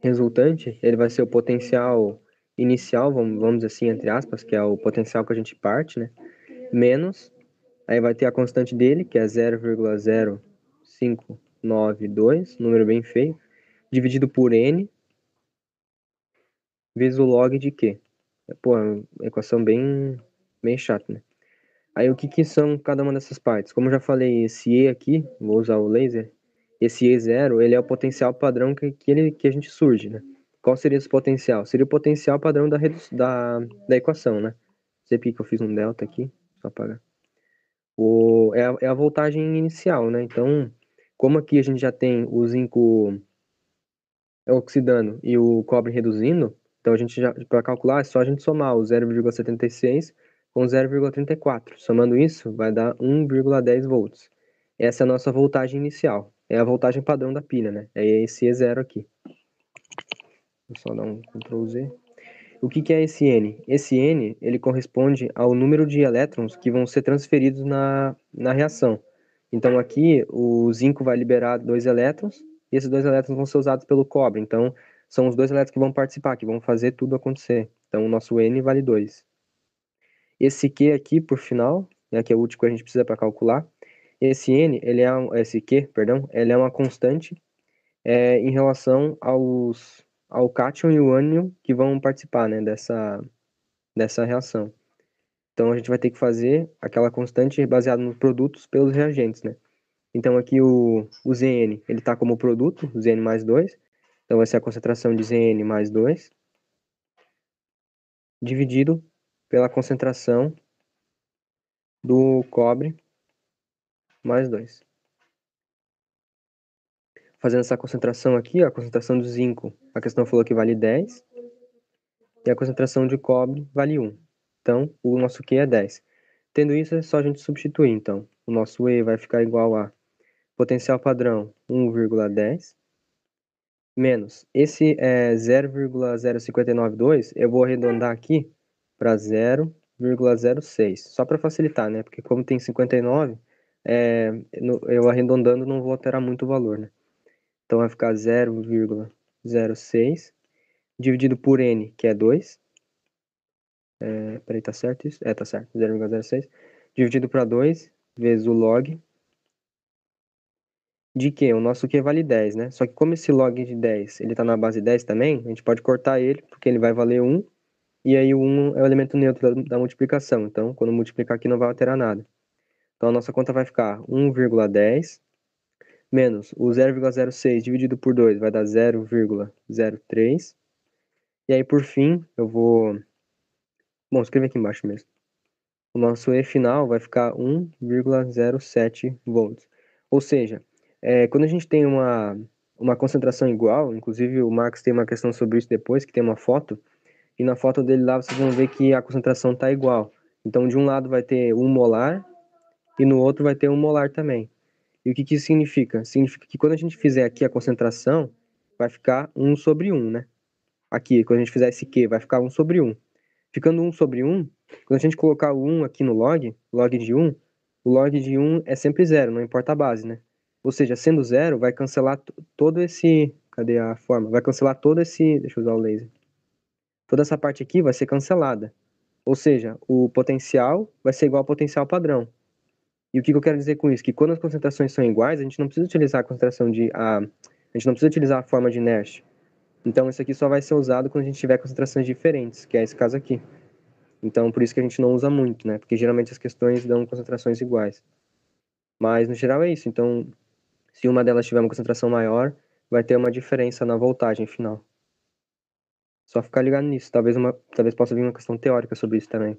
resultante, ele vai ser o potencial inicial, vamos, vamos dizer assim, entre aspas, que é o potencial que a gente parte, né? Menos, aí vai ter a constante dele, que é 0,0592, número bem feio, dividido por n, vezes o log de Q. Pô, é uma equação bem, bem chata, né? Aí o que que são cada uma dessas partes? Como eu já falei, esse E aqui, vou usar o laser, esse E0, ele é o potencial padrão que, que, ele, que a gente surge, né? Qual seria esse potencial? Seria o potencial padrão da, da, da equação, né? Não sei porque que eu fiz um delta aqui, só apagar. O, é, a, é a voltagem inicial, né? Então, como aqui a gente já tem o zinco oxidando e o cobre reduzindo, então a gente já, para calcular, é só a gente somar o 0,76 com 0,34. Somando isso, vai dar 1,10 volts. Essa é a nossa voltagem inicial. É a voltagem padrão da pilha, né? É esse E0 aqui. Vou só dar um Ctrl Z. O que, que é esse N? Esse N, ele corresponde ao número de elétrons que vão ser transferidos na, na reação. Então aqui, o zinco vai liberar dois elétrons, e esses dois elétrons vão ser usados pelo cobre. Então, são os dois elétrons que vão participar, que vão fazer tudo acontecer. Então, o nosso N vale 2. Esse Q aqui, por final, né, que é o último que a gente precisa para calcular, esse N, ele é, esse Q, perdão, ele é uma constante é, em relação aos, ao cátion e o ânion que vão participar né, dessa, dessa reação. Então, a gente vai ter que fazer aquela constante baseada nos produtos pelos reagentes, né? Então, aqui o, o Zn, ele está como produto, Zn mais 2, então, vai ser a concentração de Zn mais 2, dividido pela concentração do cobre mais 2. Fazendo essa concentração aqui, a concentração do zinco, a questão falou que vale 10, e a concentração de cobre vale 1. Então, o nosso Q é 10. Tendo isso, é só a gente substituir, então. O nosso E vai ficar igual a potencial padrão 1,10 menos. Esse é 0,0592, eu vou arredondar aqui para 0,06, só para facilitar, né? Porque como tem 59, é, eu arredondando não vou alterar muito o valor, né? Então vai ficar 0,06 dividido por n, que é 2. É, peraí, tá certo isso? É, tá certo, 0,06. Dividido para 2 vezes o log de que o nosso Q vale 10, né? Só que como esse log de 10, ele tá na base 10 também, a gente pode cortar ele, porque ele vai valer 1, e aí o 1 é o elemento neutro da, da multiplicação, então quando multiplicar aqui não vai alterar nada. Então a nossa conta vai ficar 1,10 menos o 0,06 dividido por 2 vai dar 0,03. E aí por fim, eu vou Bom, escreve aqui embaixo mesmo. O nosso E final vai ficar 1,07 volts. Ou seja, é, quando a gente tem uma, uma concentração igual, inclusive o Marx tem uma questão sobre isso depois, que tem uma foto, e na foto dele lá vocês vão ver que a concentração está igual. Então, de um lado vai ter um molar e no outro vai ter um molar também. E o que, que isso significa? Significa que quando a gente fizer aqui a concentração, vai ficar 1 sobre 1, né? Aqui, quando a gente fizer esse Q, vai ficar 1 sobre 1. Ficando 1 sobre 1, quando a gente colocar o 1 aqui no log, log de 1, o log de 1 é sempre zero, não importa a base, né? Ou seja, sendo zero, vai cancelar todo esse... Cadê a forma? Vai cancelar todo esse... Deixa eu usar o laser. Toda essa parte aqui vai ser cancelada. Ou seja, o potencial vai ser igual ao potencial padrão. E o que eu quero dizer com isso? Que quando as concentrações são iguais, a gente não precisa utilizar a concentração de... A, a gente não precisa utilizar a forma de Nash. Então, isso aqui só vai ser usado quando a gente tiver concentrações diferentes, que é esse caso aqui. Então, por isso que a gente não usa muito, né? Porque geralmente as questões dão concentrações iguais. Mas, no geral, é isso. Então, se uma delas tiver uma concentração maior, vai ter uma diferença na voltagem final. Só ficar ligado nisso. Talvez, uma, talvez possa vir uma questão teórica sobre isso também.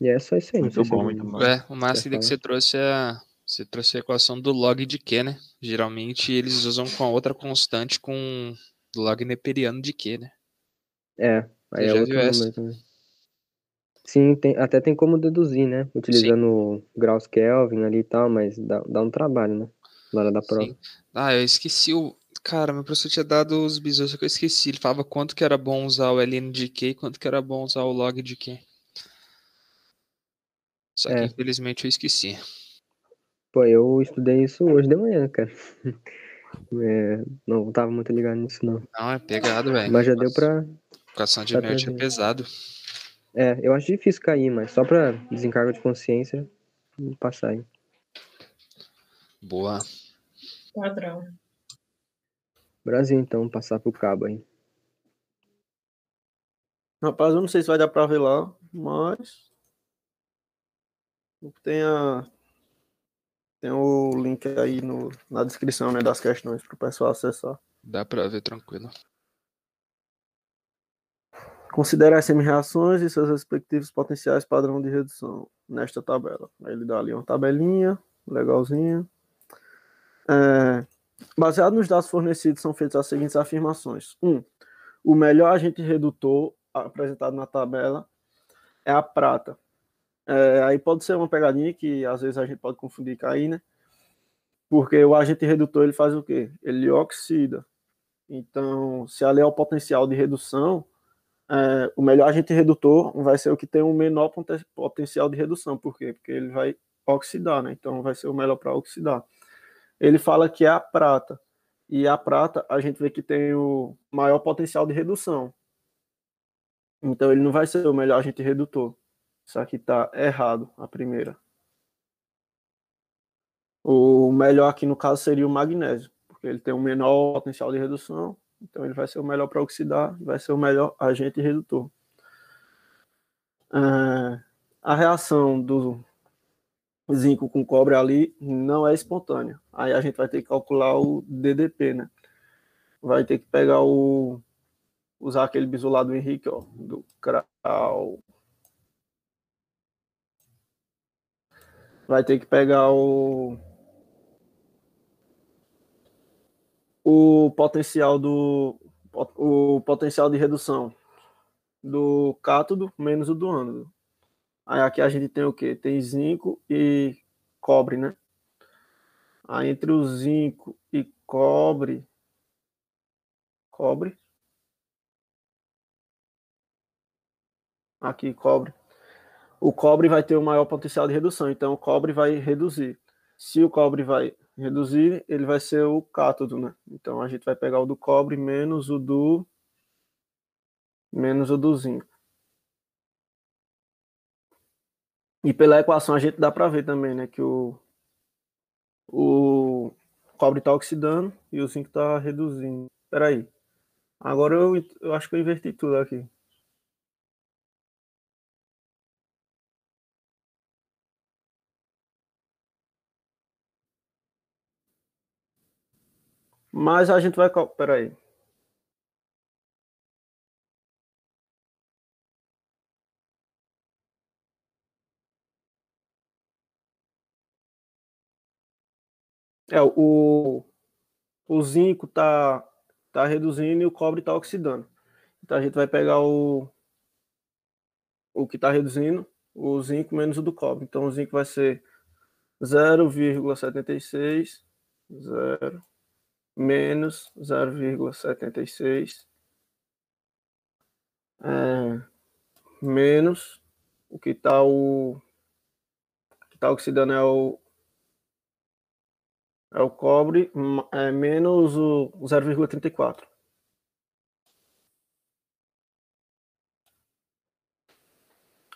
E é só isso aí. Muito bom, muito bom. É, o máximo que você trouxe é você trouxe a equação do log de Q, né? Geralmente eles usam com a outra constante com log neperiano de Q, né? É, aí é outro número também. Sim, tem, até tem como deduzir, né? Utilizando Sim. graus Kelvin ali e tal, mas dá, dá um trabalho, né? Na hora da prova. Sim. Ah, eu esqueci o. Cara, meu professor tinha dado os bisous que eu esqueci. Ele falava quanto que era bom usar o ln de Q e quanto que era bom usar o log de Q. Só que é. infelizmente eu esqueci. Pô, eu estudei isso hoje de manhã, cara. [LAUGHS] É, não tava muito ligado nisso, não. Não, é pegado, velho. Mas já deu pra. Equação de tá Newton é pesado. É, eu acho difícil cair, mas só pra desencargo de consciência, passar aí. Boa. Padrão. Brasil, então, passar pro cabo aí. Rapaz, eu não sei se vai dar pra ver lá, mas. Tem, a... Tem o link aí no... na descrição né, das questões para o pessoal acessar. Dá pra ver tranquilo. Considere as semi-reações e seus respectivos potenciais padrão de redução nesta tabela. Aí ele dá ali uma tabelinha, legalzinha. É, baseado nos dados fornecidos, são feitas as seguintes afirmações. 1. Um, o melhor agente redutor apresentado na tabela é a prata. É, aí pode ser uma pegadinha que às vezes a gente pode confundir com aí, né? Porque o agente redutor ele faz o quê? Ele oxida. Então, se ali é o potencial de redução, é, o melhor agente redutor vai ser o que tem o menor poten potencial de redução. Por quê? Porque ele vai oxidar, né? Então vai ser o melhor para oxidar. Ele fala que é a prata. E a prata a gente vê que tem o maior potencial de redução. Então ele não vai ser o melhor agente redutor. Isso aqui está errado, a primeira. O melhor aqui no caso seria o magnésio, porque ele tem o menor potencial de redução, então ele vai ser o melhor para oxidar, vai ser o melhor agente redutor. É, a reação do zinco com cobre ali não é espontânea. Aí a gente vai ter que calcular o DDP, né? Vai ter que pegar o usar aquele bisu lá do Henrique, ó, do Krau. Vai ter que pegar o o potencial do o potencial de redução do cátodo menos o do ânodo. Aí aqui a gente tem o que? Tem zinco e cobre, né? Aí entre o zinco e cobre, cobre, aqui cobre, o cobre vai ter o maior potencial de redução, então o cobre vai reduzir. Se o cobre vai reduzir, ele vai ser o cátodo, né? Então a gente vai pegar o do cobre menos o do menos o do zinco. E pela equação a gente dá para ver também, né, que o o cobre está oxidando e o zinco está reduzindo. Espera aí. Agora eu, eu acho que eu inverti tudo aqui. Mas a gente vai. Espera aí. É, o, o zinco tá, tá reduzindo e o cobre tá oxidando. Então a gente vai pegar o, o que tá reduzindo, o zinco menos o do cobre. Então o zinco vai ser 0,76, 0, menos 0,76, é, menos o que tá o, que tá oxidando é o é o cobre é, menos o 0,34.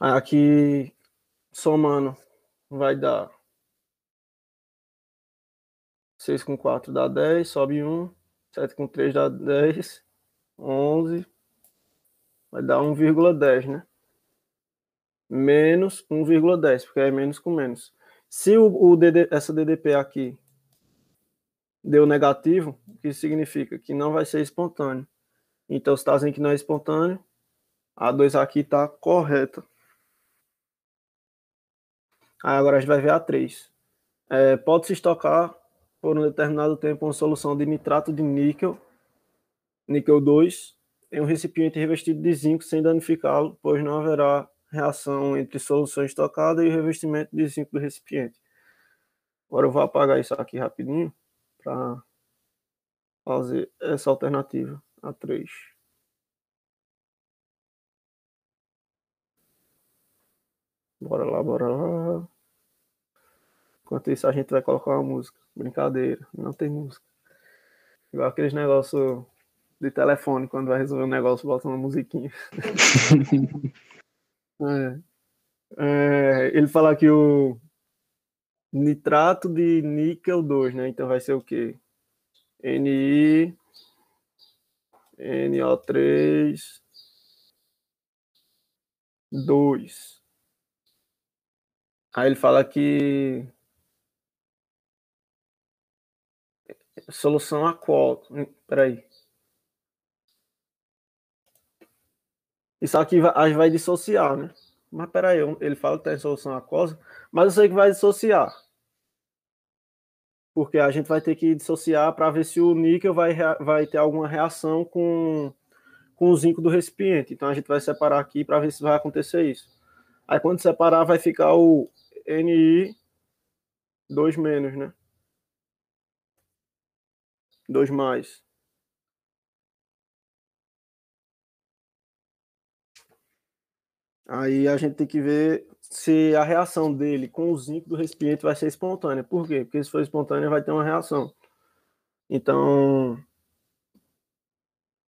Aqui, somando, vai dar 6 com 4 dá 10, sobe 1, 7 com 3 dá 10, 11, vai dar 1,10, né? Menos 1,10, porque é menos com menos. Se o, o DD, essa DDP aqui deu negativo, o que significa que não vai ser espontâneo. Então, se está dizendo que não é espontâneo, a 2 aqui está correta. Aí agora a gente vai ver a 3. É, Pode-se estocar por um determinado tempo uma solução de nitrato de níquel, níquel 2, em um recipiente revestido de zinco sem danificá-lo, pois não haverá reação entre solução estocada e o revestimento de zinco do recipiente. Agora eu vou apagar isso aqui rapidinho para fazer essa alternativa, a 3. Bora lá, bora lá. Enquanto isso, a gente vai colocar uma música. Brincadeira, não tem música. Igual aqueles negócios de telefone, quando vai resolver um negócio, bota uma musiquinha. [LAUGHS] é. É, ele fala que o nitrato de níquel 2, né? Então vai ser o quê? Ni NO3 2. Aí ele fala que solução aquosa. Peraí. Isso aqui vai, vai dissociar, né? Mas peraí, ele fala que tem solução aquosa, mas eu sei que vai dissociar. Porque a gente vai ter que dissociar para ver se o níquel vai, vai ter alguma reação com, com o zinco do recipiente. Então a gente vai separar aqui para ver se vai acontecer isso. Aí quando separar, vai ficar o Ni 2 menos, né? 2 mais. Aí a gente tem que ver se a reação dele com o zinco do recipiente vai ser espontânea. Por quê? Porque se for espontânea, vai ter uma reação. Então,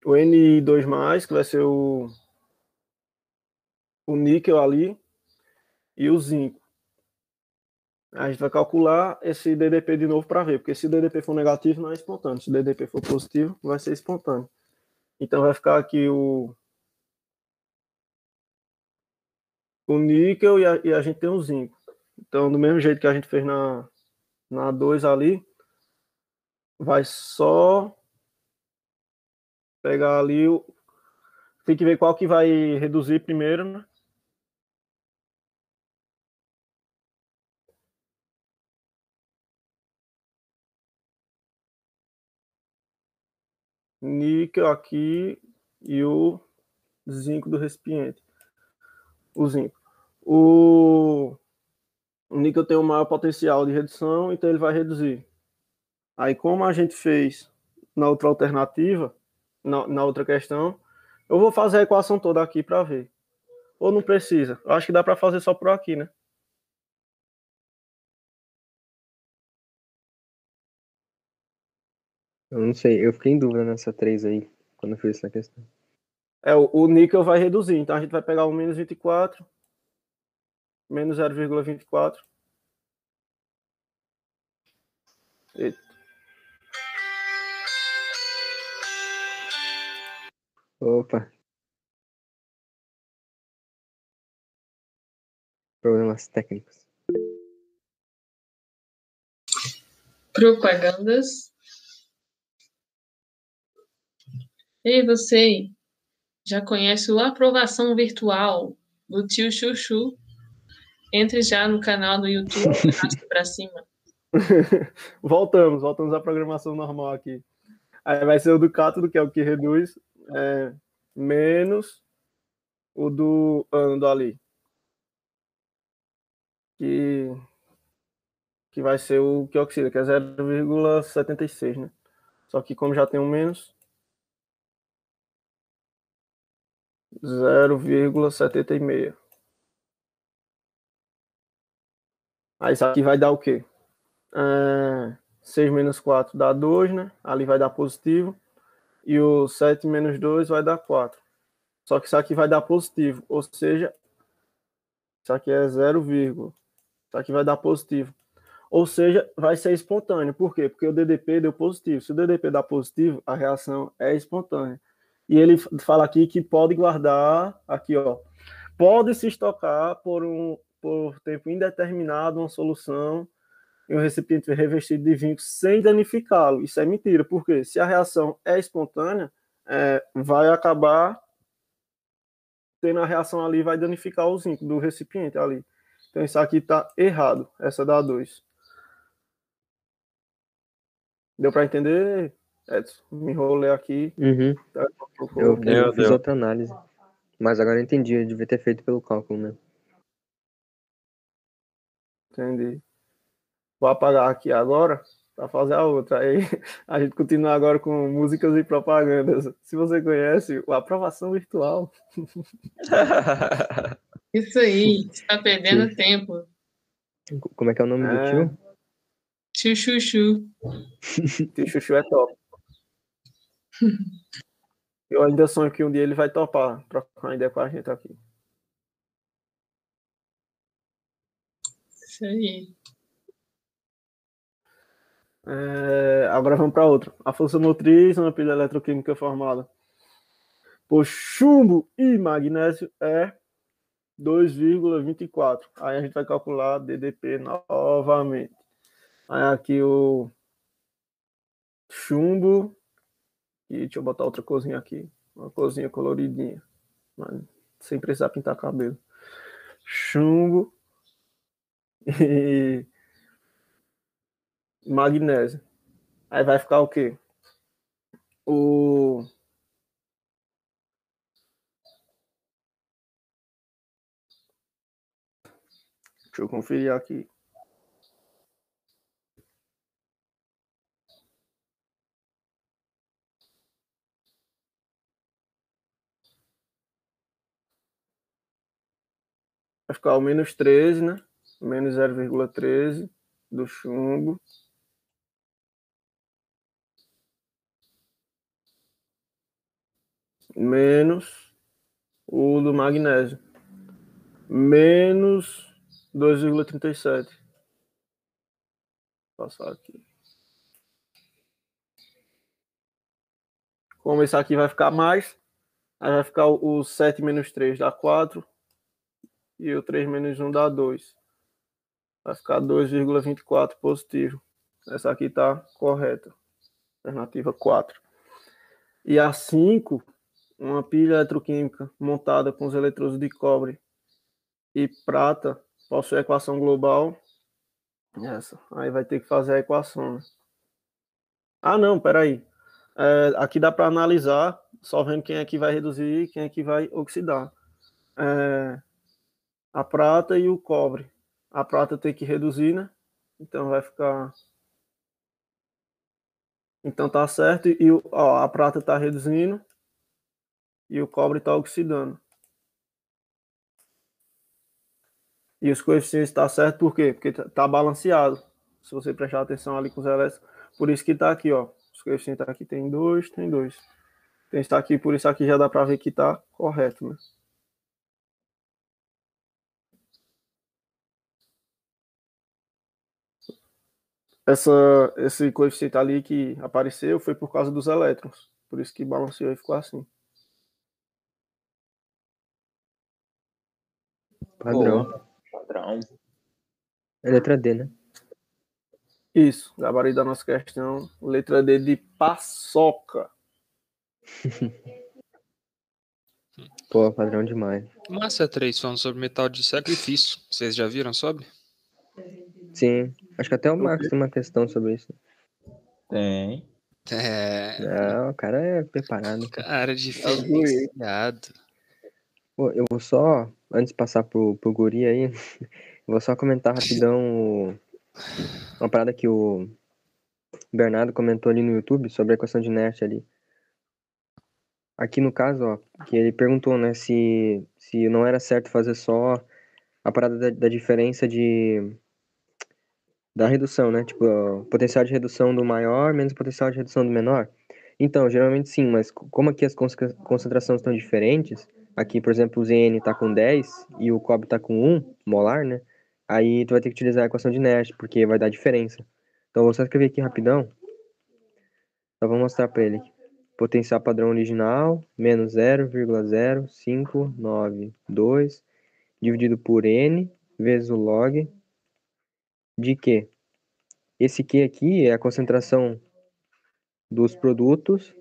o Ni2+, que vai ser o, o níquel ali, e o zinco. A gente vai calcular esse DDP de novo para ver, porque se o DDP for negativo, não é espontâneo. Se o DDP for positivo, vai ser espontâneo. Então vai ficar aqui o o níquel e a, e a, gente tem o zinco. Então, do mesmo jeito que a gente fez na, na 2 ali, vai só pegar ali o. Tem que ver qual que vai reduzir primeiro, né? Níquel aqui e o zinco do recipiente. O zinco. O, níquel tem um maior potencial de redução, então ele vai reduzir. Aí, como a gente fez na outra alternativa, na, na outra questão, eu vou fazer a equação toda aqui para ver. Ou não precisa? Eu acho que dá para fazer só por aqui, né? Eu não sei, eu fiquei em dúvida nessa 3 aí, quando eu fiz essa questão. É, o, o níquel vai reduzir, então a gente vai pegar o menos 24 menos 0,24. Eita. Opa. Problemas técnicos. Propagandas. Ei, você já conhece o Aprovação Virtual do tio Chuchu? Entre já no canal do YouTube, [LAUGHS] arrasta pra cima. [LAUGHS] voltamos, voltamos à programação normal aqui. Aí vai ser o do cátodo, que é o que reduz, é, menos o do ânodo ali. Que, que vai ser o que oxida, que é 0,76, né? Só que como já tem um menos, 0,76. Aí isso aqui vai dar o quê? É, 6 menos 4 dá 2, né? Ali vai dar positivo. E o 7 menos 2 vai dar 4. Só que isso aqui vai dar positivo. Ou seja, isso aqui é 0, isso aqui vai dar positivo. Ou seja, vai ser espontâneo. Por quê? Porque o DDP deu positivo. Se o DDP dá positivo, a reação é espontânea. E ele fala aqui que pode guardar, aqui ó, pode se estocar por um, por tempo indeterminado uma solução em um recipiente revestido de vinco sem danificá-lo. Isso é mentira, porque se a reação é espontânea, é, vai acabar tendo a reação ali, vai danificar o zinco do recipiente ali. Então isso aqui está errado, essa da 2. Deu para entender, Edson? Me enrolei aqui. Uhum. Tá, eu, eu fiz outra análise. Mas agora eu entendi, eu devia ter feito pelo cálculo, né? Entendi. Vou apagar aqui agora para fazer a outra. Aí a gente continua agora com músicas e propagandas. Se você conhece, o Aprovação Virtual. [LAUGHS] Isso aí, está perdendo Sim. tempo. Como é que é o nome é... do tio? Tio Chuchu. tio Chuchu é top. Eu ainda sonho que um dia ele vai topar trocar uma ideia com a gente aqui. Isso aí. É, agora vamos para outra. A força motriz, uma pilha eletroquímica formada por chumbo e magnésio é 2,24. Aí a gente vai calcular DDP novamente. Aí aqui o chumbo. E deixa eu botar outra cozinha aqui. Uma cozinha coloridinha. Sem precisar pintar cabelo. Chumbo e magnésio. Aí vai ficar o quê? O Deixa eu conferir aqui. Vai ficar o menos 13, né? Menos 0,13 do chumbo. Menos o do magnésio. Menos 2,37. Passar aqui. Como esse aqui vai ficar mais, aí vai ficar o 7 menos 3 dá 4. E o 3 menos 1 dá 2. Vai ficar 2,24 positivo. Essa aqui está correta. Alternativa 4. E a 5, uma pilha eletroquímica montada com os eletrodos de cobre e prata possui a equação global. Essa. Aí vai ter que fazer a equação. Né? Ah, não, peraí. É, aqui dá para analisar, só vendo quem é que vai reduzir e quem é que vai oxidar. É, a prata e o cobre. A prata tem que reduzir, né? Então vai ficar. Então tá certo. E ó, a prata está reduzindo e o cobre está oxidando. E os coeficientes tá certo por quê? Porque está tá balanceado. Se você prestar atenção ali com os elétrons. Por isso que está aqui, ó. Os coeficientes aqui tem dois, tem dois. Tem está aqui, por isso aqui já dá para ver que está correto, né? Essa, esse coeficiente ali que apareceu foi por causa dos elétrons. Por isso que balanceou e ficou assim. Padrão. Padrão. É letra D, né? Isso, gabarito da nossa questão, letra D de paçoca. [LAUGHS] Pô, padrão demais. Massa 3 falando sobre metal de sacrifício. Vocês já viram sobre? Sim, acho que até o Marcos tem uma questão sobre isso. Tem. É. Não, o cara é preparado. Cara diferenciado. Pô, eu vou só, antes de passar pro, pro Guri aí, [LAUGHS] eu vou só comentar rapidão uma parada que o Bernardo comentou ali no YouTube sobre a equação de inércia ali. Aqui no caso, ó, que ele perguntou, né, se, se não era certo fazer só a parada da, da diferença de da redução, né? Tipo, ó, potencial de redução do maior menos potencial de redução do menor. Então, geralmente sim, mas como aqui as concentrações estão diferentes, aqui, por exemplo, o ZN está com 10 e o cobre está com 1 molar, né? Aí tu vai ter que utilizar a equação de Nash, porque vai dar diferença. Então, vou só escrever aqui rapidão. Só vou mostrar para ele. Potencial padrão original, menos 0,0592, dividido por N, vezes o log de Q. Esse Q aqui é a concentração dos produtos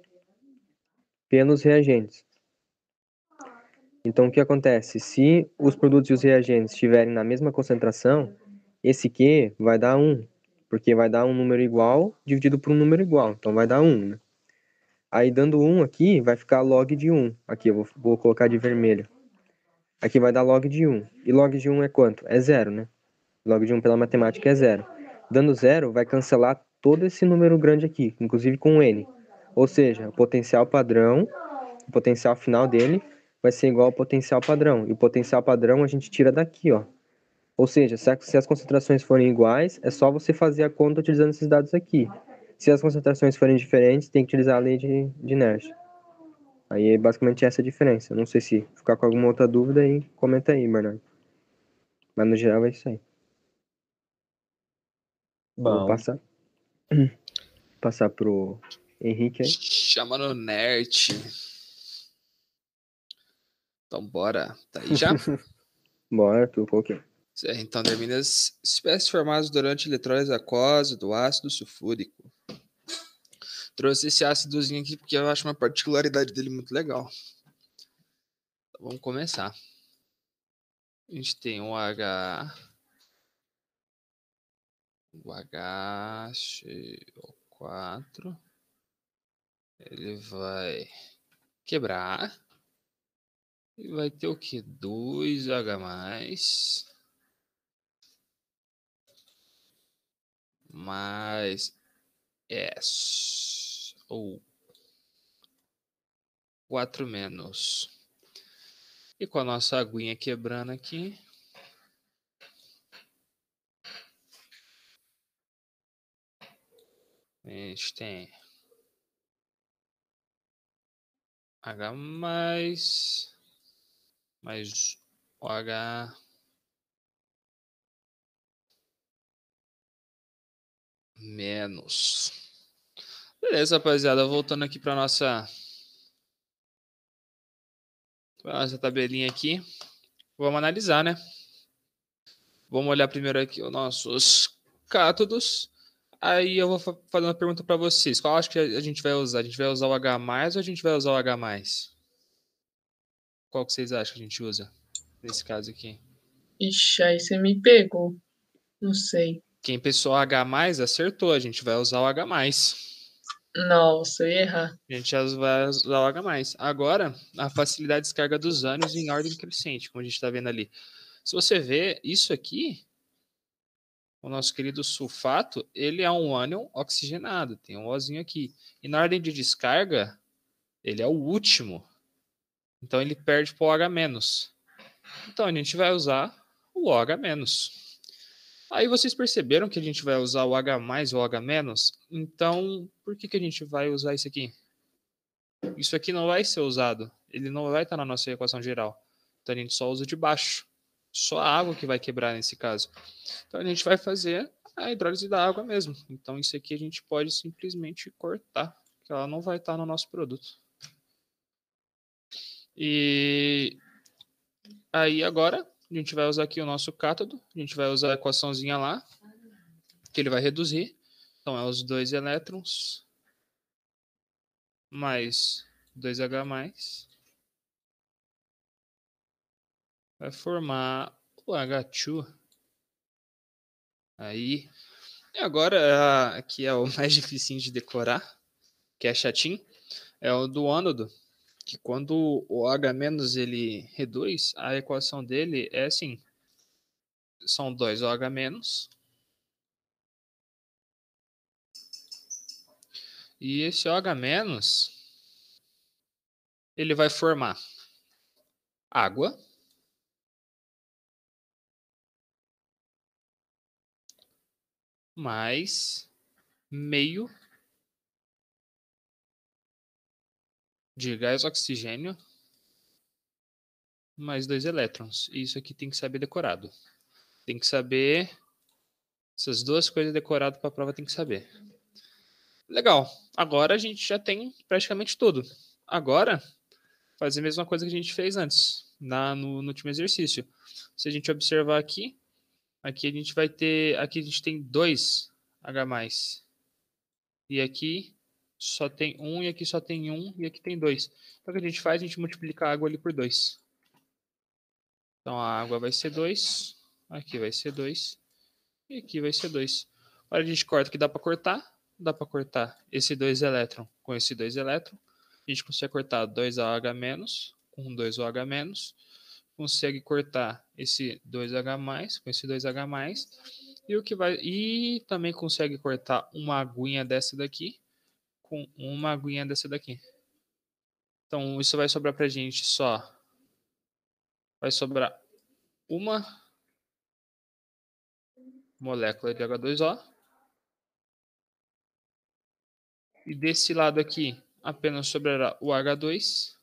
pelos reagentes. Então, o que acontece? Se os produtos e os reagentes estiverem na mesma concentração, esse Q vai dar 1, porque vai dar um número igual dividido por um número igual, então vai dar 1, né? Aí, dando 1 aqui, vai ficar log de 1. Aqui, eu vou, vou colocar de vermelho. Aqui vai dar log de 1. E log de 1 é quanto? É zero, né? Log de 1 pela matemática é zero. Dando zero, vai cancelar todo esse número grande aqui, inclusive com N. Ou seja, o potencial padrão, o potencial final dele vai ser igual ao potencial padrão. E o potencial padrão a gente tira daqui, ó. Ou seja, se as concentrações forem iguais, é só você fazer a conta utilizando esses dados aqui. Se as concentrações forem diferentes, tem que utilizar a lei de, de inércia. Aí é basicamente essa a diferença. Não sei se ficar com alguma outra dúvida aí, comenta aí, Bernardo. Mas no geral é isso aí. Vou Bom, passar. Passar pro Henrique aí. Chama no nerd. Então bora. Tá aí já? [LAUGHS] Bora, tu. Certo, Então termina as espécies formadas durante a eletrólise aquosa do ácido sulfúrico. Trouxe esse ácidozinho aqui porque eu acho uma particularidade dele muito legal. Então, vamos começar. A gente tem o H. O HCO4. Ele vai quebrar. E vai ter o que? 2H mais. Mais S. Ou 4 menos. E com a nossa aguinha quebrando aqui. Tem H mais mais OH menos. Beleza, rapaziada, voltando aqui para nossa nossa tabelinha aqui. Vamos analisar, né? Vamos olhar primeiro aqui os nossos cátodos. Aí eu vou fa- fazer uma pergunta para vocês. Qual acho que a gente vai usar? A gente vai usar o H mais ou a gente vai usar o H mais? Qual que vocês acham que a gente usa nesse caso aqui? Ixi, aí você me pegou. Não sei. Quem pensou H mais acertou. A gente vai usar o H mais. Nossa, eu ia errar. A gente vai usar o H mais. Agora, a facilidade de descarga dos ânions em ordem crescente, como a gente está vendo ali. Se você vê isso aqui, o nosso querido sulfato, ele é um ânion oxigenado, tem um Ozinho aqui. E na ordem de descarga, ele é o último. Então ele perde para o OH-. Então a gente vai usar o OH-. Aí vocês perceberam que a gente vai usar o H mais o OH-? Então, por que, que a gente vai usar isso aqui? Isso aqui não vai ser usado. Ele não vai estar na nossa equação geral. Então a gente só usa de baixo. Só a água que vai quebrar nesse caso. Então a gente vai fazer a hidrólise da água mesmo. Então isso aqui a gente pode simplesmente cortar, que ela não vai estar no nosso produto. E aí agora a gente vai usar aqui o nosso cátodo, a gente vai usar a equaçãozinha lá, que ele vai reduzir. Então é os dois elétrons mais 2H vai formar o H2. Aí, e agora aqui é o [LAUGHS] mais difícil de decorar, que é chatinho, é o do ânodo, que quando o H- ele reduz, a equação dele é assim, são dois OH- e esse OH- ele vai formar água mais meio de gás oxigênio mais dois elétrons. Isso aqui tem que saber decorado. Tem que saber essas duas coisas decoradas para a prova tem que saber. Legal. Agora a gente já tem praticamente tudo. Agora fazer a mesma coisa que a gente fez antes, na, no, no último exercício. Se a gente observar aqui, aqui a gente vai ter, aqui a gente tem dois H+. E aqui só tem um, e aqui só tem um, e aqui tem dois. Então o que a gente faz? A gente multiplica a água ali por dois. Então a água vai ser 2, aqui vai ser 2, e aqui vai ser 2. Agora a gente corta que dá para cortar, dá para cortar esse 2 elétron com esse 2 elétron. A gente consegue cortar 2AH- com 2OH-, consegue cortar esse 2H+, com esse 2H+, e o que vai e também consegue cortar uma aguinha dessa daqui com uma aguinha dessa daqui. Então isso vai sobrar pra gente só vai sobrar uma molécula de H2O E desse lado aqui, apenas sobrará o H2.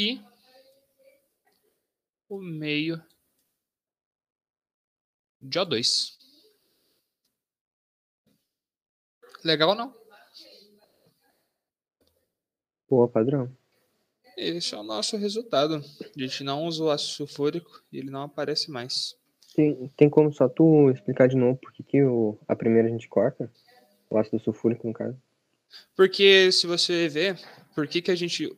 E o meio de O2. Legal ou não? Boa, padrão. Esse é o nosso resultado. A gente não usa o ácido sulfúrico e ele não aparece mais. Tem, tem como só tu explicar de novo por que, que o, a primeira a gente corta? O ácido sulfúrico, no caso. Porque se você ver, por que, que a gente.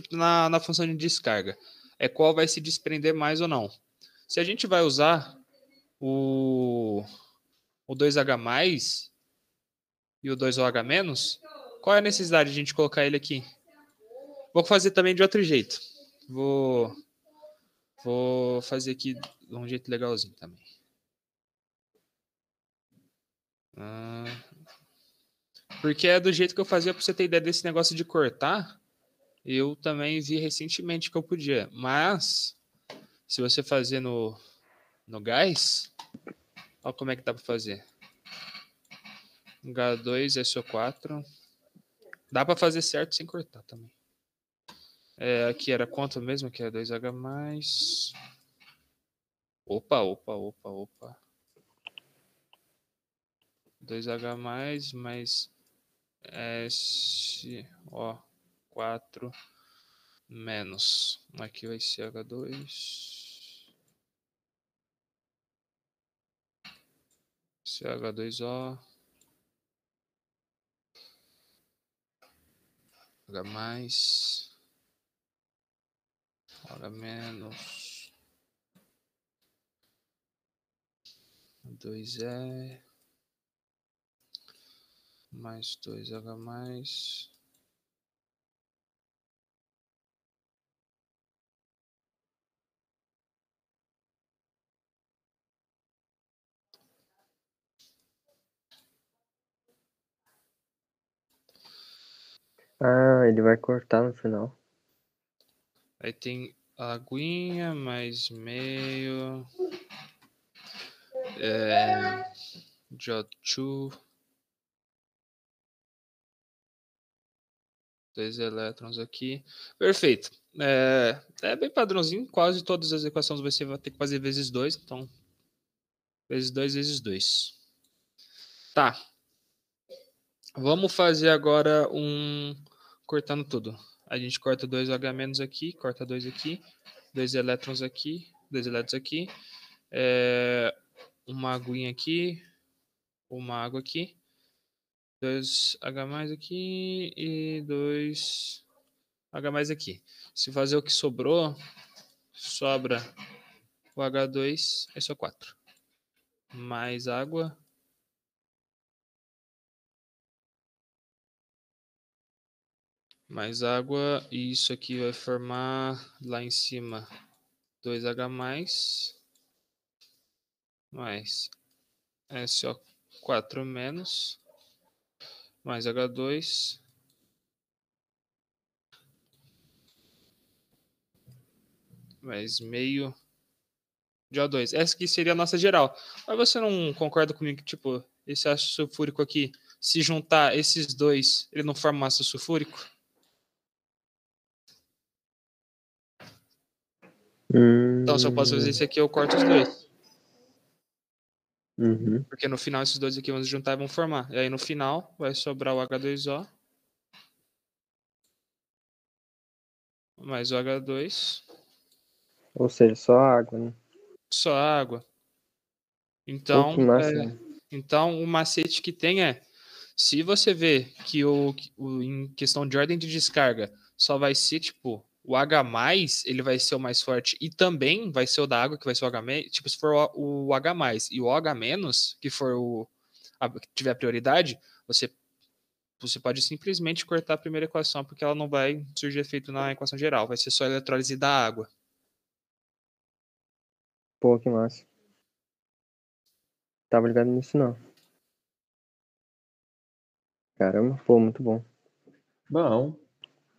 Tipo, na, na função de descarga, é qual vai se desprender mais ou não. Se a gente vai usar o, o 2H e o 2OH-, qual é a necessidade de a gente colocar ele aqui? Vou fazer também de outro jeito. Vou, vou fazer aqui de um jeito legalzinho também. Ah, porque é do jeito que eu fazia para você ter ideia desse negócio de cortar. Eu também vi recentemente que eu podia. Mas, se você fazer no, no gás, olha como é que dá para fazer. H2, SO4. Dá para fazer certo sem cortar também. É, aqui era quanto mesmo? Que é 2H mais. Opa, opa, opa, opa. 2H mais, mais S, ó, 4 menos. Aqui vai ser H2. CH2O. H mais. Hora menos. Dois é. Mais dois H mais. Ah, ele vai cortar no final. Aí tem aguinha mais meio. É, J2. Dois elétrons aqui. Perfeito. É, é, bem padrãozinho. Quase todas as equações você vai ter que fazer vezes dois. Então, vezes dois, vezes dois. Tá. Vamos fazer agora um cortando tudo. A gente corta dois H- aqui, corta dois aqui, dois elétrons aqui, dois elétrons aqui, é, uma aguinha aqui, uma água aqui, dois H aqui e dois H aqui. Se fazer o que sobrou, sobra o H2, esse é o 4. Mais água, mais água, e isso aqui vai formar lá em cima 2H+, mais SO4 menos, mais H2, mais meio de O2. Essa aqui seria a nossa geral. Mas você não concorda comigo que, tipo, esse ácido sulfúrico aqui, se juntar esses dois, ele não forma ácido sulfúrico? Hum... Então, se eu posso fazer isso aqui, eu corto os dois. Uhum. Porque no final esses dois aqui vão se juntar e vão formar. E aí no final vai sobrar o H2O. Mais o H2. Ou seja, só água, né? Só água. Então, é, então o macete que tem é se você vê que o, o em questão de ordem de descarga só vai ser tipo o H+, ele vai ser o mais forte e também vai ser o da água, que vai ser o H-, tipo, se for o, o H+, e o OH-, que for o a, que tiver prioridade, você você pode simplesmente cortar a primeira equação, porque ela não vai surgir efeito na equação geral, vai ser só a eletrólise da água. Pô, que massa. Tava ligado nisso não. Caramba, pô, muito bom. Bom.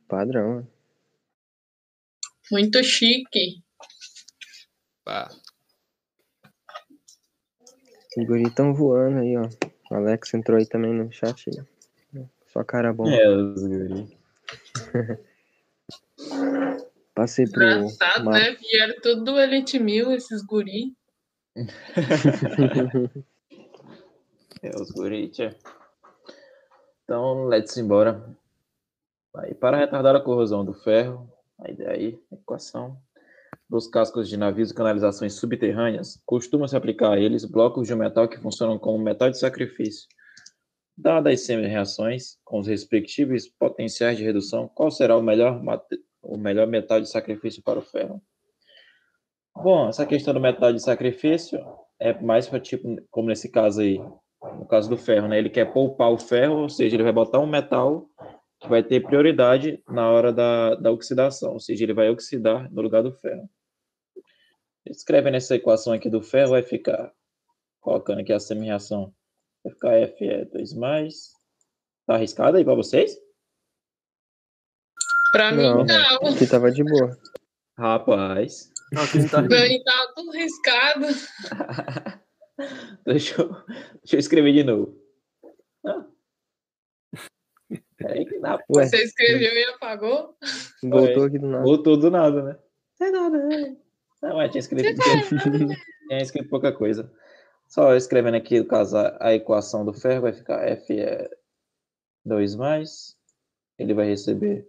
Padrão, né? Muito chique. Pá. Os guri tão voando aí, ó. O Alex entrou aí também no chat. aí. Só cara bom. É, os guri. [LAUGHS] Passei pro Engraçado, Mar- né? Vieram tudo do Elite Mil, esses guri. [LAUGHS] É, os guri, tchê. Então, let's embora. Aí, para retardar a corrosão do ferro, a ideia aí, equação dos cascos de navios e canalizações subterrâneas, costuma-se aplicar a eles blocos de metal que funcionam como metal de sacrifício. Dadas as semi-reações, com os respectivos potenciais de redução, qual será o melhor, o melhor metal de sacrifício para o ferro? Bom, essa questão do metal de sacrifício é mais para tipo, como nesse caso aí, no caso do ferro, né? Ele quer poupar o ferro, ou seja, ele vai botar um metal que vai ter prioridade na hora da, da oxidação, ou seja, ele vai oxidar no lugar do ferro. Escreve nessa equação aqui do ferro, vai ficar, colocando aqui a semi-reação, vai ficar F é 2 mais. Tá arriscado aí para vocês? Pra mim, Não. não. Aqui tava de boa. Rapaz, Aqui a gente tá [LAUGHS] tava tudo riscado. [LAUGHS] deixa eu, deixa eu escrever de novo. Ah. Que dá, Você escreveu e apagou? voltou aqui do nada. Voltou do nada, né? Não nada, né? Não, mas tinha escrito, [LAUGHS] tinha escrito pouca coisa. Só escrevendo aqui, no caso, a, a equação do ferro vai ficar F é 2 mais. Ele vai receber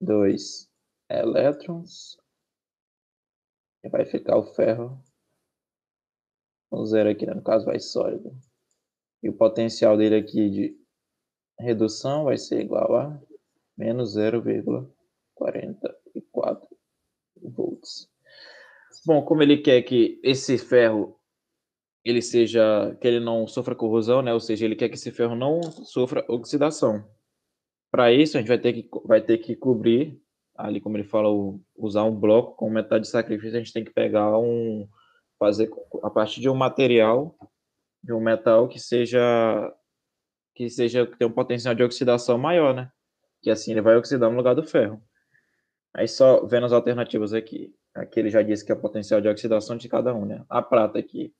2 elétrons. E vai ficar o ferro com zero aqui, né? no caso vai sólido. E o potencial dele aqui de redução vai ser igual a menos 0,44 volts. Bom, como ele quer que esse ferro ele seja que ele não sofra corrosão, né? Ou seja, ele quer que esse ferro não sofra oxidação. Para isso, a gente vai ter que vai ter que cobrir ali, como ele fala, usar um bloco com metade de sacrifício. A gente tem que pegar um fazer a partir de um material de um metal que seja que seja que tenha um potencial de oxidação maior, né? Que assim ele vai oxidar no lugar do ferro. Aí só vendo as alternativas aqui. Aqui ele já disse que é o potencial de oxidação de cada um, né? A prata aqui.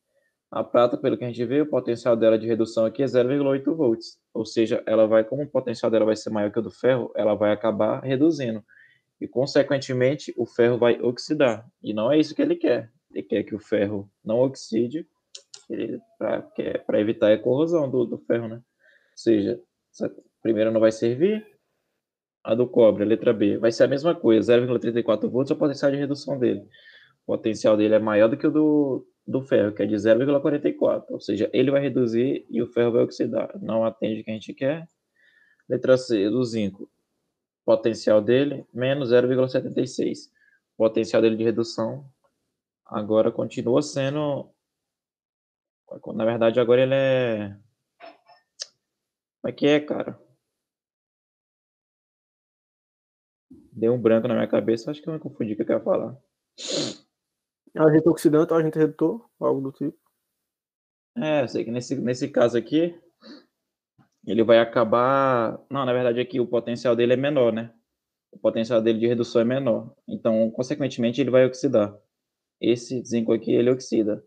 A prata, pelo que a gente vê, o potencial dela de redução aqui é 0,8 volts. Ou seja, ela vai, como o potencial dela vai ser maior que o do ferro, ela vai acabar reduzindo. E, consequentemente, o ferro vai oxidar. E não é isso que ele quer. Ele quer que o ferro não oxide para evitar a corrosão do, do ferro, né? Seja, essa primeira não vai servir. A do cobre, a letra B, vai ser a mesma coisa, 0,34 volts o potencial de redução dele. O potencial dele é maior do que o do, do ferro, que é de 0,44. Ou seja, ele vai reduzir e o ferro vai oxidar. Não atende o que a gente quer. Letra C, do zinco. Potencial dele, menos 0,76. Potencial dele de redução agora continua sendo. Na verdade, agora ele é. Como é que é, cara? Deu um branco na minha cabeça, acho que eu me confundi o que eu quero falar. agente oxidante, agente redutor, algo do tipo. É, eu sei que nesse, nesse caso aqui, ele vai acabar. Não, na verdade, aqui o potencial dele é menor, né? O potencial dele de redução é menor. Então, consequentemente, ele vai oxidar. Esse zinco aqui, ele oxida.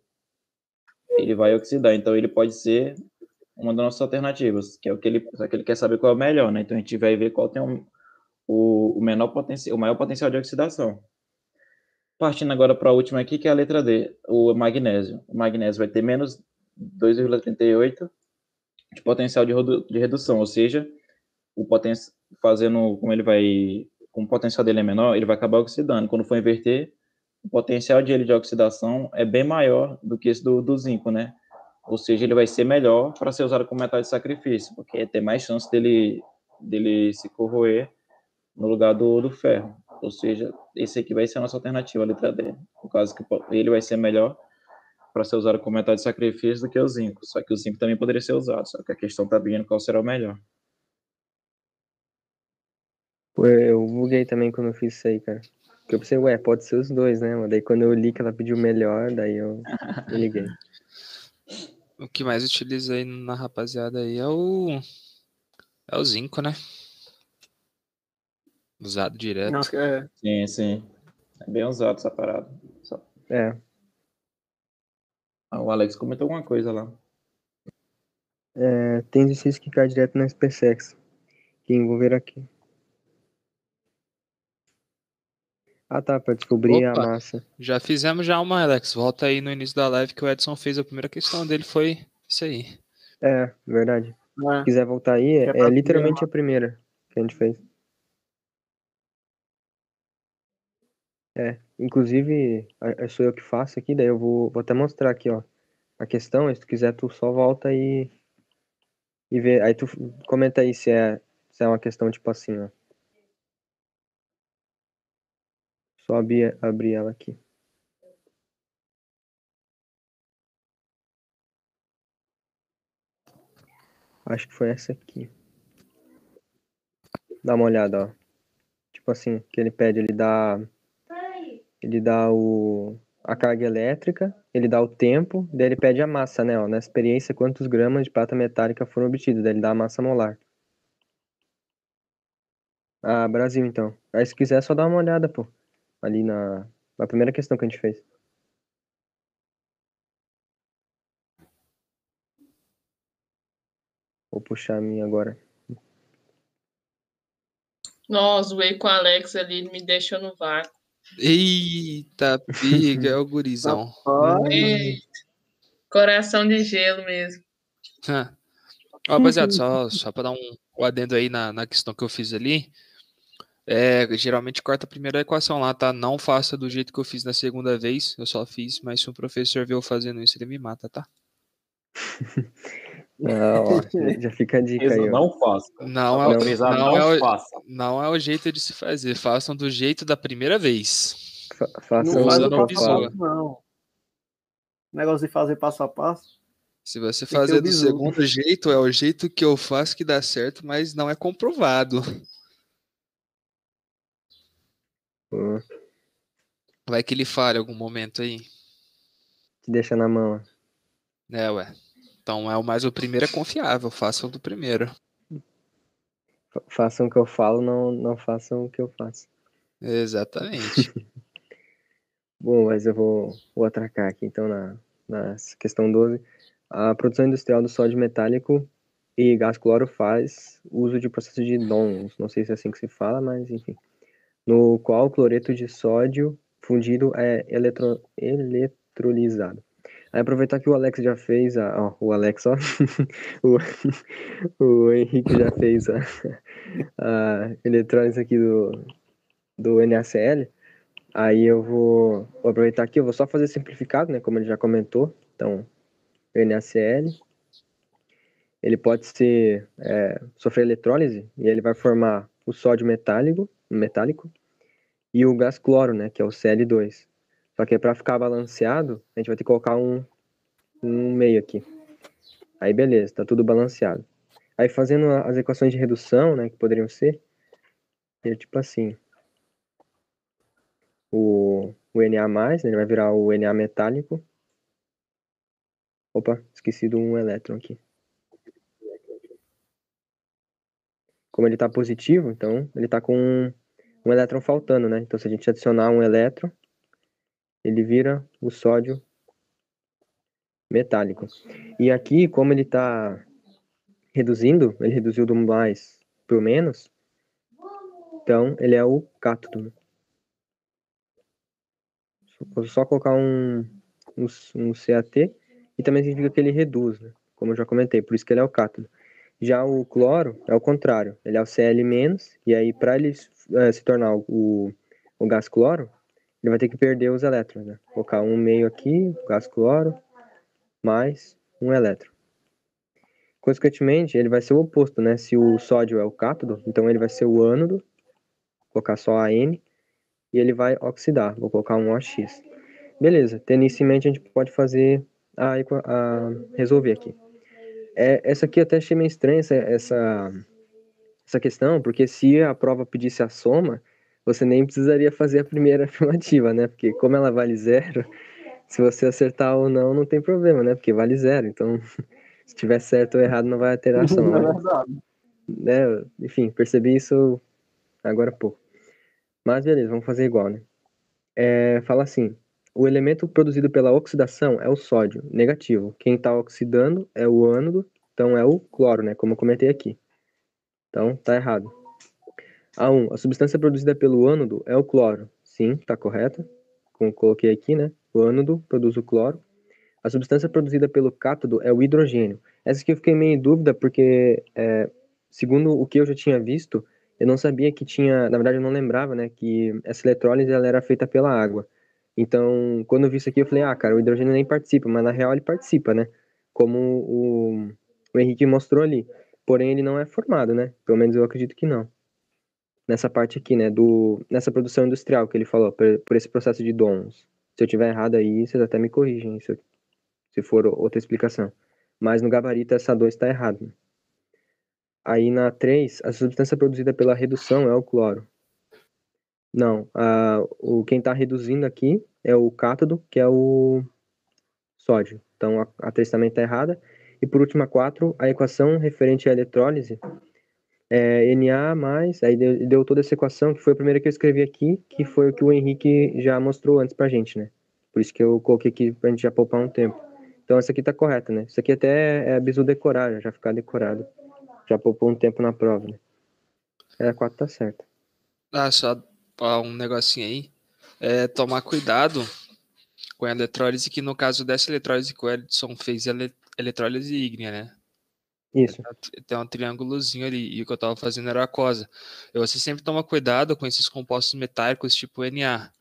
Ele vai oxidar. Então, ele pode ser uma das nossas alternativas, que é o que ele, que ele quer saber qual é o melhor, né? Então, a gente vai ver qual tem um, o, o, menor potencial, o maior potencial de oxidação. Partindo agora para a última aqui, que é a letra D, o magnésio. O magnésio vai ter menos 2,38 de potencial de, de, redução, ou seja, o poten fazendo como ele vai, como o potencial dele é menor, ele vai acabar oxidando. Quando for inverter, o potencial dele de oxidação é bem maior do que esse do, do zinco, né? Ou seja, ele vai ser melhor para ser usado como metal de sacrifício, porque tem mais chance dele, dele se corroer no lugar do, do ferro. Ou seja, esse aqui vai ser a nossa alternativa, a letra D. No caso que ele vai ser melhor para ser usado como metal de sacrifício do que o zinco. Só que o zinco também poderia ser usado, só que a questão está vindo qual será o melhor. Eu buguei também quando eu fiz isso aí, cara. Porque eu pensei, ué, pode ser os dois, né? Daí quando eu li que ela pediu melhor, daí eu liguei. [LAUGHS] O que mais utiliza aí na rapaziada aí é o. É o zinco, né? Usado direto. Não, é... Sim, sim. É bem usado essa parada. Só... É. Ah, o Alex comentou alguma coisa lá. É, tem exercício que cai direto na SpaceX, que envolver aqui. Ah tá, pra descobrir Opa. a massa. Já fizemos já uma, Alex. Volta aí no início da live que o Edson fez. A primeira questão dele foi isso aí. É, verdade. É. Se quiser voltar aí, é, é literalmente a primeira que a gente fez. É, inclusive, sou eu que faço aqui, daí eu vou, vou até mostrar aqui, ó. A questão, se tu quiser, tu só volta e, e vê. Aí tu comenta aí se é, se é uma questão tipo assim, ó. Só abrir, abrir ela aqui. Acho que foi essa aqui. Dá uma olhada, ó. Tipo assim, que ele pede, ele dá. Ele dá o, a carga elétrica, ele dá o tempo, daí ele pede a massa, né? Ó, na experiência, quantos gramas de prata metálica foram obtidos, daí ele dá a massa molar. Ah, Brasil, então. Aí se quiser, é só dá uma olhada, pô. Ali na, na primeira questão que a gente fez. Vou puxar a minha agora. Nossa, zoei com o Alex ali, ele me deixou no vácuo. Eita, piga, é o gurizão. [LAUGHS] Eita, coração de gelo mesmo. Ah. Ó, Rapaziada, só, só pra dar um, um adendo aí na, na questão que eu fiz ali. É, geralmente corta a primeira equação lá, tá? Não faça do jeito que eu fiz na segunda vez. Eu só fiz, mas se o professor ver eu fazendo isso, ele me mata, tá? [LAUGHS] Ah, ó, já- fica a dica aí, ó. Não faça. Não é, o- Pesquisar, não, é o, faça. não é o jeito de se fazer. Façam do jeito da primeira vez. Fa- Faça não o faz usa o que no eu passo não. Negócio de fazer passo a passo. Se você fazer do bizu. segundo jeito, é o jeito que eu faço que dá certo, mas não é comprovado. Pô, Vai que ele falha em algum momento aí. te deixa na mão. ó. É, ué. Então é o mais o primeiro é confiável, façam do primeiro. Fa- Façam o que eu falo, não, não façam o que eu faço. Exatamente. [LAUGHS] Bom, mas eu vou, vou atracar aqui então na, na questão 12. A produção industrial do sódio metálico e gás cloro faz uso de processo de DONS, não sei se é assim que se fala, mas enfim. No qual o cloreto de sódio fundido é eletro, eletrolizado. Aí aproveitar que o Alex já fez a. Ó, o Alex, ó. [LAUGHS] o, o Henrique já fez a, [LAUGHS] a aqui do, do NaCl. Aí eu vou, vou aproveitar aqui, eu vou só fazer simplificado, né, como ele já comentou. Então, o NaCl, ele pode ser, é, sofrer eletrólise e ele vai formar o sódio metálico, metálico e o gás cloro, né, que é o Cl2. Só que para ficar balanceado, a gente vai ter que colocar um, um meio aqui. Aí beleza, tá tudo balanceado. Aí fazendo as equações de redução, né, que poderiam ser, é tipo assim, o, o Na+, né, ele vai virar o Na metálico. Opa, esqueci do um elétron aqui. Como ele está positivo, então ele está com um, elétron faltando, né? Então se a gente adicionar um elétron, ele vira o sódio metálico. E aqui, como ele está reduzindo, ele reduziu do mais para o menos, então ele é o cátodo. Vou só colocar um, um, um CAT e também significa que ele reduz, né? como eu já comentei, por isso que ele é o cátodo. Já o cloro é o contrário, ele é o Cl-, e aí para ele eh, se tornar o, o gás cloro, ele vai ter que perder os elétrons, né? Colocar um meio aqui, gás cloro, mais um elétron. Consequentemente, ele vai ser o oposto, né? Se o sódio é o cátodo, então ele vai ser o ânodo, vou colocar só AN, e ele vai oxidar, vou colocar um OX. Beleza, tendo isso em mente, a gente pode fazer a, a resolver aqui. É, essa aqui eu até achei meio estranha, essa, essa, essa questão, porque se a prova pedisse a soma, você nem precisaria fazer a primeira [LAUGHS] afirmativa, né? Porque como ela vale zero, se você acertar ou não, não tem problema, né? Porque vale zero, então [LAUGHS] se tiver certo ou errado não vai ter ação. é né? verdade. né? Enfim, percebi isso agora há pouco. Mas beleza, vamos fazer igual, né? É, fala assim, o elemento produzido pela oxidação é o sódio, negativo. Quem está oxidando é o ânodo, então é o cloro, né? Como eu comentei aqui. Então, tá errado. A1. A substância produzida pelo ânodo é o cloro. Sim, tá correto. Como coloquei aqui, né? O ânodo produz o cloro. A substância produzida pelo cátodo é o hidrogênio. Essa aqui eu fiquei meio em dúvida, porque, é, segundo o que eu já tinha visto, eu não sabia que tinha, na verdade eu não lembrava, né, que essa eletrólise ela era feita pela água. Então, quando eu vi isso aqui, eu falei, ah, cara, o hidrogênio nem participa, mas na real ele participa, né? Como o, o Henrique mostrou ali. Porém, ele não é formado, né? Pelo menos eu acredito que não. Nessa parte aqui, né? Do, nessa produção industrial que ele falou, por, por esse processo de dons. Se eu tiver errado aí, vocês até me corrigem, se, eu, se for outra explicação. Mas no gabarito, essa 2 está errada. Né? Aí na 3, a substância produzida pela redução é o cloro. Não, a, o, quem está reduzindo aqui é o cátodo, que é o sódio. Então a, a 3 também está errada. E por último, a 4, a equação referente à eletrólise é Na mais, aí deu, deu, toda essa equação, que foi a primeira que eu escrevi aqui, que foi o que o Henrique já mostrou antes pra gente, né? Por isso que eu coloquei aqui pra gente já poupar um tempo. Então essa aqui tá correta, né? Isso aqui até é bisu decorar, já ficar decorado. Já poupou um tempo na prova, né? É, a 4 tá certa. Ah, só um negocinho aí. É tomar cuidado com a eletrólise, que no caso dessa eletrólise que o Edson fez, ela é eletrólise ígnea, né? Isso. Tem um triângulozinho ali, e o que eu estava fazendo era aquosa. E você sempre toma cuidado com esses compostos metálicos tipo Na.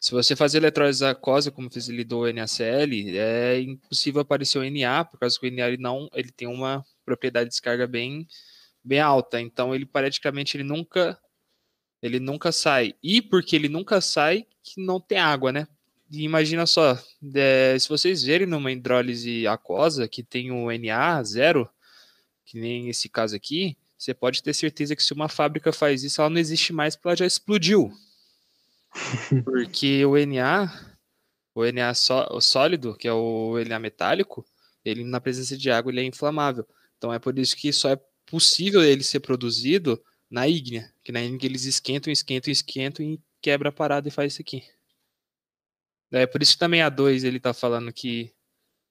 Se você fazer eletrólise aquosa, como fez ele do NaCl, é impossível aparecer o Na, por causa que o Na ele não, ele tem uma propriedade de descarga bem, bem alta. Então ele praticamente ele nunca ele nunca sai. E porque ele nunca sai, que não tem água, né? E imagina só, é, se vocês verem numa hidrólise aquosa que tem o Na zero, que nem esse caso aqui, você pode ter certeza que se uma fábrica faz isso, ela não existe mais porque ela já explodiu. [LAUGHS] Porque o Na, o Na só, o sólido, que é o Na metálico, ele na presença de água ele é inflamável. Então é por isso que só é possível ele ser produzido na ígnea, que na ígnea eles esquentam, esquentam, esquentam e quebra a parada e faz isso aqui. É por isso que também a 2 ele tá falando que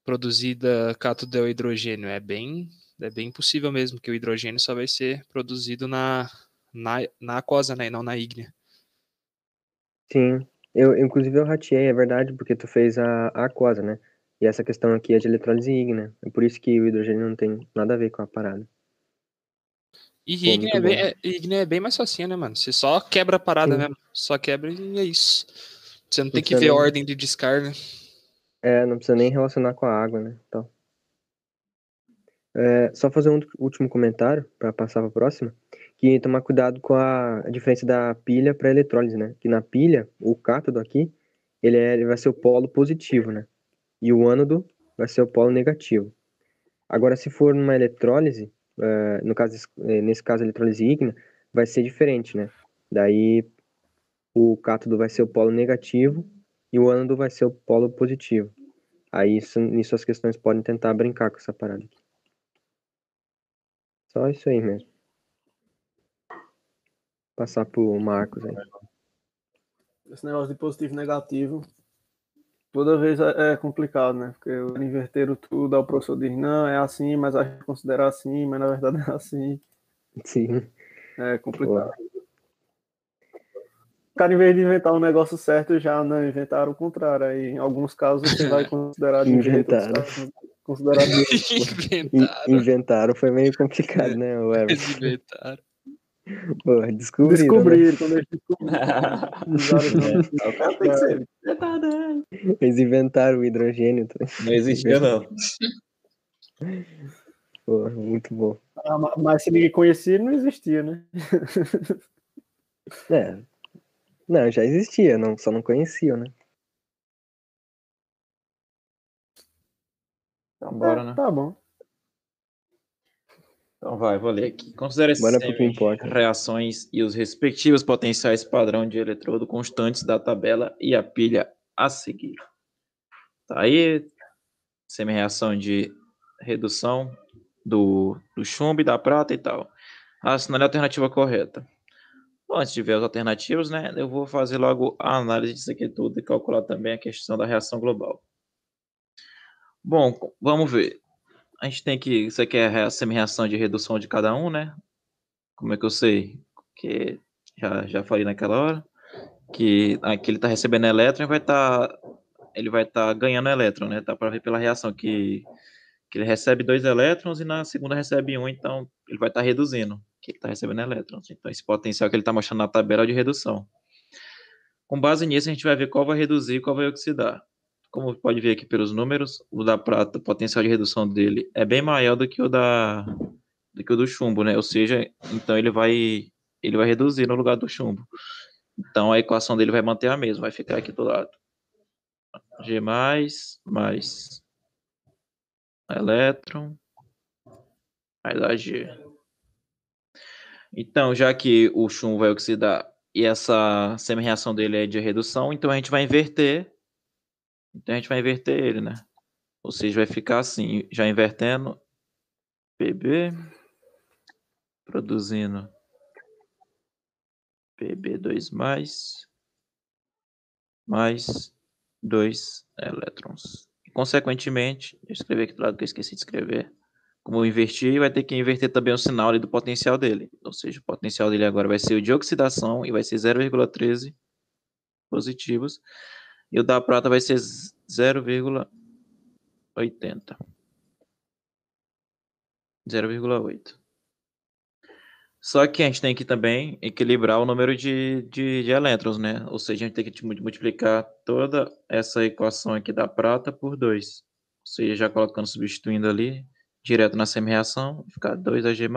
produzida cátodo é o hidrogênio. É bem, é bem possível mesmo que o hidrogênio só vai ser produzido na, na, na aquosa, né, e não na ígnea. Sim, eu inclusive eu rateei, é verdade, porque tu fez a, a aquosa, né? E essa questão aqui é de eletrólise ígnea. É por isso que o hidrogênio não tem nada a ver com a parada. E ígnea é, bem, é, ígnea é bem mais facinho, né, mano? Você só quebra a parada Sim. mesmo. Só quebra e é isso. Você não tem que ver nem... ordem de descarga. É, não precisa nem relacionar com a água, né? Então. É, só fazer um último comentário para passar para a próxima, que tomar cuidado com a, diferença da pilha para eletrólise, né? Que na pilha, o cátodo aqui, ele, é, ele vai ser o polo positivo, né? E o ânodo vai ser o polo negativo. Agora, se for numa eletrólise, é, no caso, nesse caso, a eletrólise ígnea, vai ser diferente, né? Daí, o cátodo vai ser o polo negativo e o ânodo vai ser o polo positivo. Aí isso, nisso as questões podem tentar brincar com essa parada aqui. Só isso aí mesmo. Passar pro Marcos aí. Esse negócio de positivo e negativo, toda vez é, é complicado, né? Porque inverteram tudo, aí o professor diz, não, é assim, mas a gente considera assim, mas na verdade [LAUGHS] é assim. Sim. É complicado. Cara, em vez de inventar um negócio certo, já não inventaram o contrário. Aí, em alguns casos, você vai [LAUGHS] considerar de inventaram. considerar [LAUGHS] inventaram. inventaram. Foi meio complicado, né, o Everton? inventaram. Pô, descobriram. Descobriram, né? quando eles descobriram. [LAUGHS] Eles inventaram o hidrogênio. Tá? Não existia, não. Pô, muito bom. Ah, mas se ninguém conhecia, não existia, né? É, não, já existia, não, só não conheciam, né? Então bora, né? Tá bom. Então vai, vou ler aqui. Considere Bora importa. reações e os respectivos potenciais padrão de eletrodo constantes da tabela e a pilha a seguir. Tá aí, semi-reação de redução do, do chumbo e da prata e tal. Assinale a alternativa correta. Bom, antes de ver as alternativas, né, eu vou fazer logo a análise disso aqui tudo e calcular também a questão da reação global. Bom, vamos ver. A gente tem que. Isso aqui é a semi-reação de redução de cada um, né? Como é que eu sei? Porque já, já falei naquela hora. Que aqui ele está recebendo elétron e vai estar. Tá, ele vai estar tá ganhando elétron, né? Tá para ver pela reação que, que ele recebe dois elétrons e na segunda recebe um, então ele vai estar tá reduzindo, que está recebendo elétrons. Então esse potencial que ele está mostrando na tabela é de redução. Com base nisso, a gente vai ver qual vai reduzir e qual vai oxidar como pode ver aqui pelos números, o da prata, o potencial de redução dele é bem maior do que o da do que o do chumbo, né? Ou seja, então ele vai ele vai reduzir no lugar do chumbo. Então a equação dele vai manter a mesma, vai ficar aqui do lado. G mais mais elétron vai dar G. Então, já que o chumbo vai oxidar e essa semi-reação dele é de redução, então a gente vai inverter então a gente vai inverter ele, né? Ou seja, vai ficar assim, já invertendo PB, produzindo PB2 mais, mais 2 elétrons. Consequentemente, eu escrevi aqui do lado que eu esqueci de escrever. Como eu inverti, vai ter que inverter também o sinal ali do potencial dele. Ou seja, o potencial dele agora vai ser o de oxidação e vai ser 0,13 positivos. E o da prata vai ser 0,80. 0,8. Só que a gente tem que também equilibrar o número de, de, de elétrons, né? Ou seja, a gente tem que multiplicar toda essa equação aqui da prata por 2. Ou seja, já colocando, substituindo ali, direto na semi-reação, ficar 2 Ag+,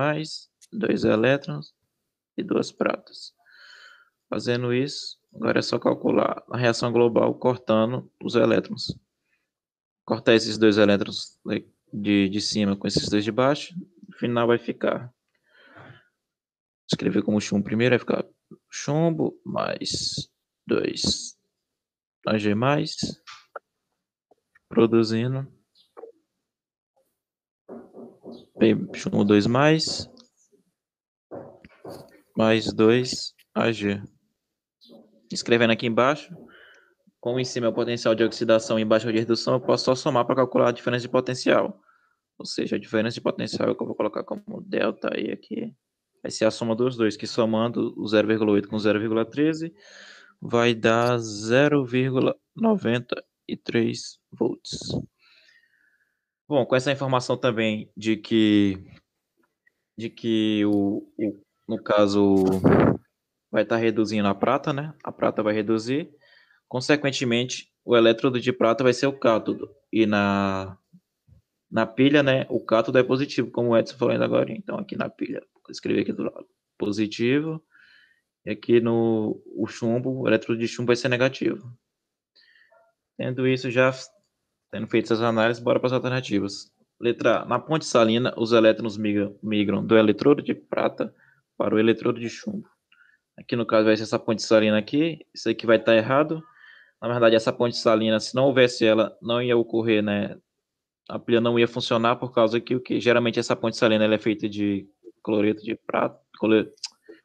2 elétrons e 2 pratas. Fazendo isso, Agora é só calcular a reação global cortando os elétrons. Cortar esses dois elétrons de, de cima com esses dois de baixo. No final vai ficar. Escrever como chumbo primeiro vai ficar chumbo mais 2 AG produzindo chumbo 2 mais mais 2 AG escrevendo aqui embaixo, como em cima é o potencial de oxidação e embaixo é o de redução, eu posso só somar para calcular a diferença de potencial. Ou seja, a diferença de potencial é que eu vou colocar como delta aí aqui. Vai ser a soma dos dois, que somando o 0,8 com 0,13 vai dar 0,93 volts. Bom, com essa informação também de que de que o, o no caso vai estar tá reduzindo a prata, né? A prata vai reduzir. Consequentemente, o elétrodo de prata vai ser o cátodo. E na, na pilha, né? O cátodo é positivo, como o Edson falou agora. Então, aqui na pilha, vou escrever aqui do lado. Positivo. E aqui no o chumbo, o elétrodo de chumbo vai ser negativo. Tendo isso já, tendo feito essas análises, bora para as alternativas. Letra A. Na ponte salina, os elétrons migram, do eletrodo de prata para o eletrodo de chumbo. Aqui no caso vai ser essa ponte salina aqui. Isso aqui vai estar errado. Na verdade, essa ponte salina, se não houvesse ela, não ia ocorrer, né? A pilha não ia funcionar por causa que o que geralmente essa ponte salina é feita de cloreto de prata,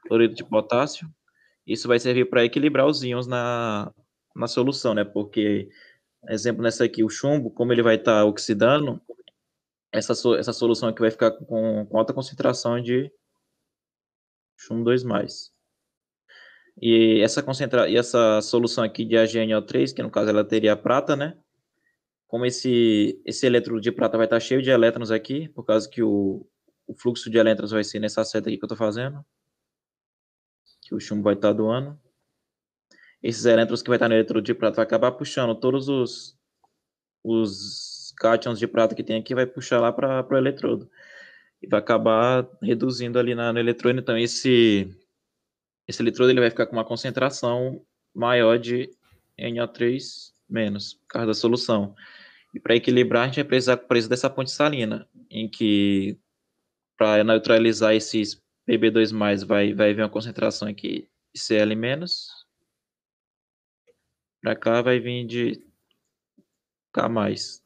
cloreto de potássio. Isso vai servir para equilibrar os íons na, na solução, né? Porque, exemplo nessa aqui, o chumbo, como ele vai estar oxidando, essa, essa solução aqui vai ficar com, com alta concentração de chumbo 2+. E essa, concentra... e essa solução aqui de AgNO3, que no caso ela teria prata, né? Como esse, esse elétrodo de prata vai estar cheio de elétrons aqui, por causa que o, o fluxo de elétrons vai ser nessa seta aqui que eu estou fazendo, que o chumbo vai estar doando. Esses elétrons que vai estar no elétrodo de prata vai acabar puxando todos os, os cátions de prata que tem aqui, vai puxar lá para o eletrodo. E vai acabar reduzindo ali na, no eletrônio. Então, esse esse eletrodo ele vai ficar com uma concentração maior de NO3 menos, por causa da solução. E para equilibrar, a gente vai precisar preço dessa ponte salina, em que para neutralizar esses PB2+, vai, vai vir uma concentração aqui de Cl-. Para cá vai vir de K+,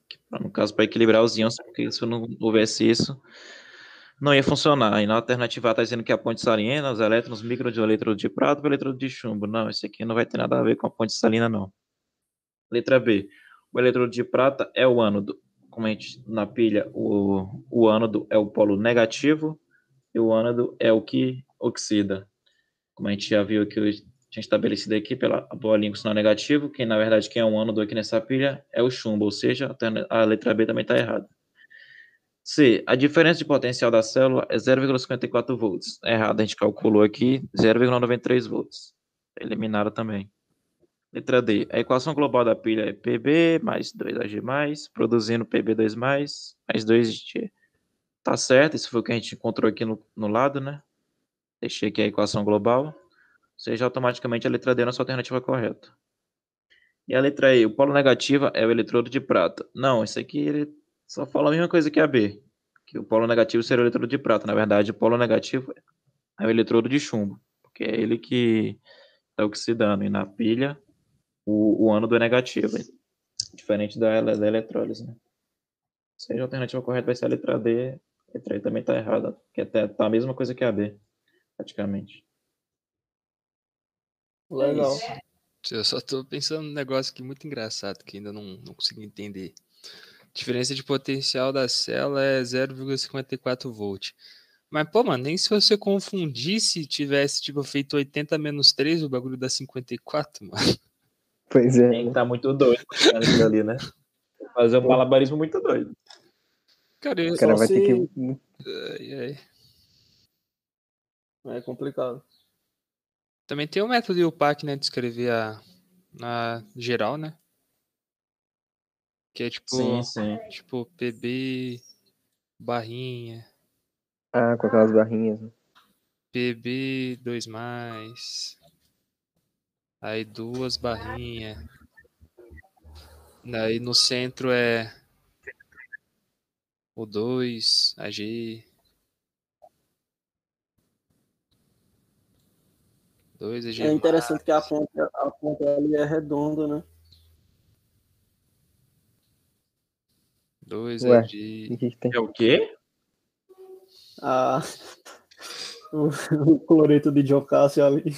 que, no caso para equilibrar os íons, porque se não houvesse isso, não ia funcionar. E na alternativa está dizendo que a ponte salina, os elétrons migram de um eletrodo de prata para eletrodo de chumbo. Não, isso aqui não vai ter nada a ver com a ponte salina, não. Letra B. O eletrodo de prata é o ánodo. Como a gente na pilha, o, o ânodo é o polo negativo e o ânodo é o que oxida. Como a gente já viu que tinha estabelecido aqui pela bolinha com sinal negativo, que na verdade quem é um ânodo aqui nessa pilha é o chumbo, ou seja, a letra B também está errada. C. A diferença de potencial da célula é 0,54 volts. É errado, a gente calculou aqui 0,93 volts. Eliminada também. Letra D. A equação global da pilha é PB mais 2AG+, mais, produzindo PB2+, mais 2G. Tá certo, isso foi o que a gente encontrou aqui no, no lado, né? Deixei aqui a equação global. Seja, automaticamente a letra D a nossa alternativa correta. E a letra E, o polo negativo é o eletrodo de prata. Não, isso aqui ele só fala a mesma coisa que a B, que o polo negativo seria o eletrodo de prata. Na verdade, o polo negativo é o eletrodo de chumbo, porque é ele que está oxidando. E na pilha, o, o ânodo é negativo, diferente da, da eletrólise. Né? Seja, a alternativa correta vai ser a letra D. A letra E também está errada, porque está tá a mesma coisa que a B, praticamente. Legal. Eu só estou pensando num negócio aqui muito engraçado que ainda não, não consegui entender. Diferença de potencial da célula é 0,54 volt. Mas, pô, mano, nem se você confundisse tivesse, tipo, feito 80 menos 3, o bagulho dá 54, mano. Pois é. Tem que tá muito doido ali, né? Fazer um malabarismo muito doido. Cara, eu... O cara vai se- ter que. Ai, ai. É complicado. Também tem o método IUPAC, né, de escrever a, a geral, né? Que é tipo, Sim, sim. tipo PB barrinha, Ah, com aquelas barrinhas. né? PB 2 mais, aí duas barrinhas. Daí no centro é o 2, AG. 2 AG. É interessante que a ponta, a ponta ali é redonda, né? 2 Ué. AG. E o que, que? É o quê? A, [LAUGHS] o, o cloreto de Jocássio ali.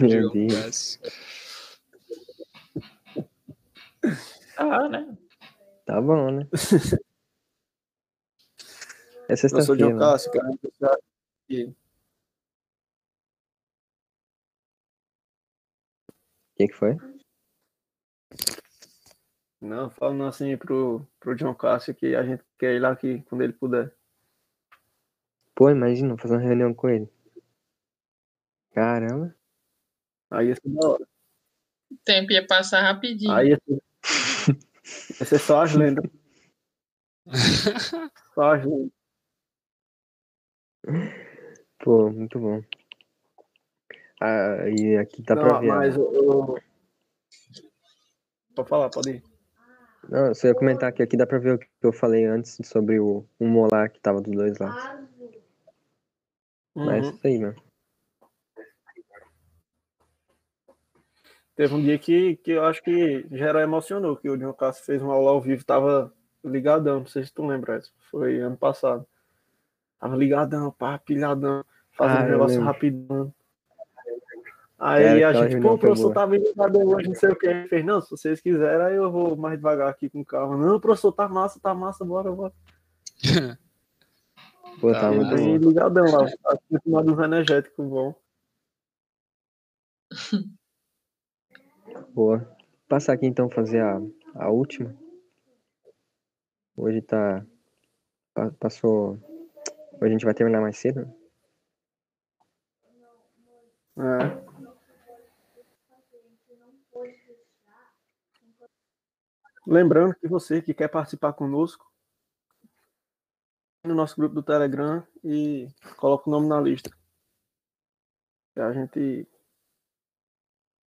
Meu Deus. Ah, né? Tá bom, né? [LAUGHS] É sexta-feira. né? Jocássio, cara. que- O que, que foi? Não, falando assim pro, pro John Cássio que a gente quer ir lá aqui quando ele puder. Pô, imagina, fazer uma reunião com ele. Caramba. Aí ia ser da hora. O tempo ia passar rapidinho. Aí ia ser, ia ser só as lendas. [LAUGHS] Só as lendas. Pô, muito bom. Ah, e aqui tá pra Não, ver. mas né? eu. Pode falar, pode ir. Não, só ia comentar que aqui dá pra ver o que eu falei antes sobre o um molar que tava dos dois lados. Mas Uhum. isso aí, mano. Teve um dia que, que eu acho que geral emocionou, que o John Cássio fez uma aula ao vivo, tava ligadão, não sei se tu lembra, foi ano passado. Tava ligadão, pá, pilhadão, fazendo Ah, um negócio rapidão. Aí Era a gente, pô, professor tá meio hoje, não sei o que. Ele fez, não, se vocês quiserem, aí eu vou mais devagar aqui com calma. Não, professor, tá massa, tá massa, bora, bora. [LAUGHS] Pô, Tá tá muito bom. ligadão lá, tomando uns energéticos bom. [LAUGHS] Boa. Passar aqui então fazer a, a última. Hoje tá. pa- Passou. Hoje a gente vai terminar mais cedo. né? É. Lembrando que você que quer participar conosco, no nosso grupo do Telegram e coloca o nome na lista. A gente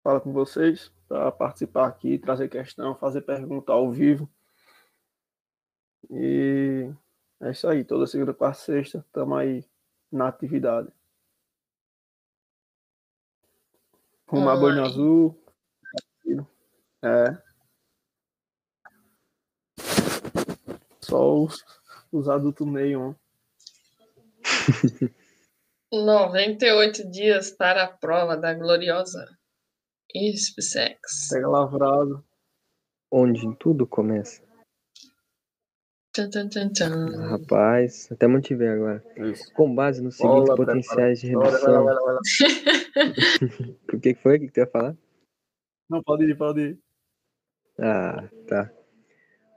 fala com vocês para participar aqui, trazer questão, fazer pergunta ao vivo. E é isso aí, toda segunda, quarta, sexta, estamos aí na atividade. Rumar Boina Online. Azul. É. Só os, Os adultos meio. 98 dias para a prova da gloriosa ISPSEX. Pega lavrado. Onde tudo começa. Tchan, tchan, tchan, tchan. Rapaz, até motivei agora. Isso. Com base nos seguintes Bola, potenciais de redução. O [LAUGHS] que foi? O que que tu ia falar? Não, pode ir, pode ir. Ah, tá.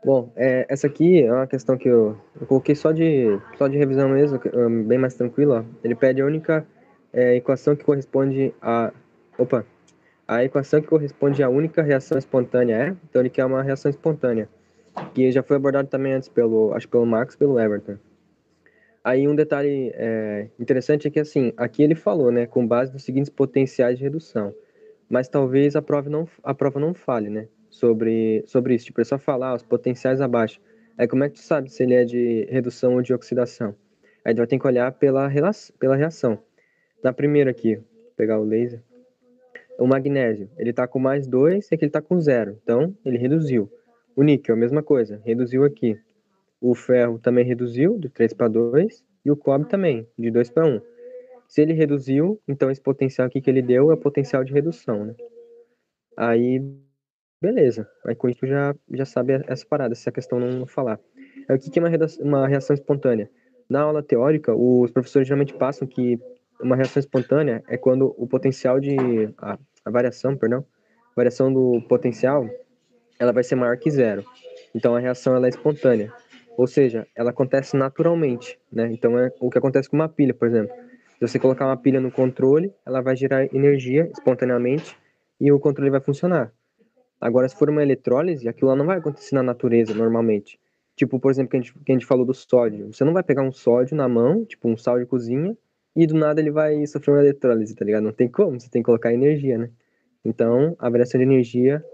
Bom, é, essa aqui é uma questão que eu, eu coloquei só de, só de revisão mesmo, hum, bem mais tranquilo, ó. Ele pede a única é, equação que corresponde a... Opa! A equação que corresponde à única reação espontânea é? Então ele quer uma reação espontânea. Que já foi abordado também antes pelo, acho pelo Max pelo Everton. Aí um detalhe é, interessante é que assim, aqui ele falou, né, com base nos seguintes potenciais de redução. Mas talvez a prova não, a prova não fale, né, sobre, sobre isso. Tipo, é só falar os potenciais abaixo. Aí como é que tu sabe se ele é de redução ou de oxidação? Aí tu vai ter que olhar pela, pela reação. Na primeira aqui, vou pegar o laser. O magnésio, ele tá com mais 2 e aqui ele tá com zero. Então, ele reduziu. O níquel, a mesma coisa, reduziu aqui. O ferro também reduziu, de 3 para 2. E o cobre também, de 2 para 1. Se ele reduziu, então esse potencial aqui que ele deu é o potencial de redução, né? Aí, beleza. Aí com isso já, já sabe essa parada, se a questão não falar. Aí, o que que é uma, reda- uma reação espontânea? Na aula teórica, os professores geralmente passam que uma reação espontânea é quando o potencial de... A, a variação, perdão. A variação do potencial, ela vai ser maior que zero. Então, a reação ela é espontânea. Ou seja, ela acontece naturalmente, né? Então, é o que acontece com uma pilha, por exemplo. Se você colocar uma pilha no controle, ela vai gerar energia espontaneamente e o controle vai funcionar. Agora, se for uma eletrólise, aquilo lá não vai acontecer na natureza, normalmente. Tipo, por exemplo, que a, gente, que a gente falou do sódio. Você não vai pegar um sódio na mão, tipo um sal de cozinha, e do nada ele vai sofrer uma eletrólise, tá ligado? Não tem como, você tem que colocar energia, né? Então, a variação de energia,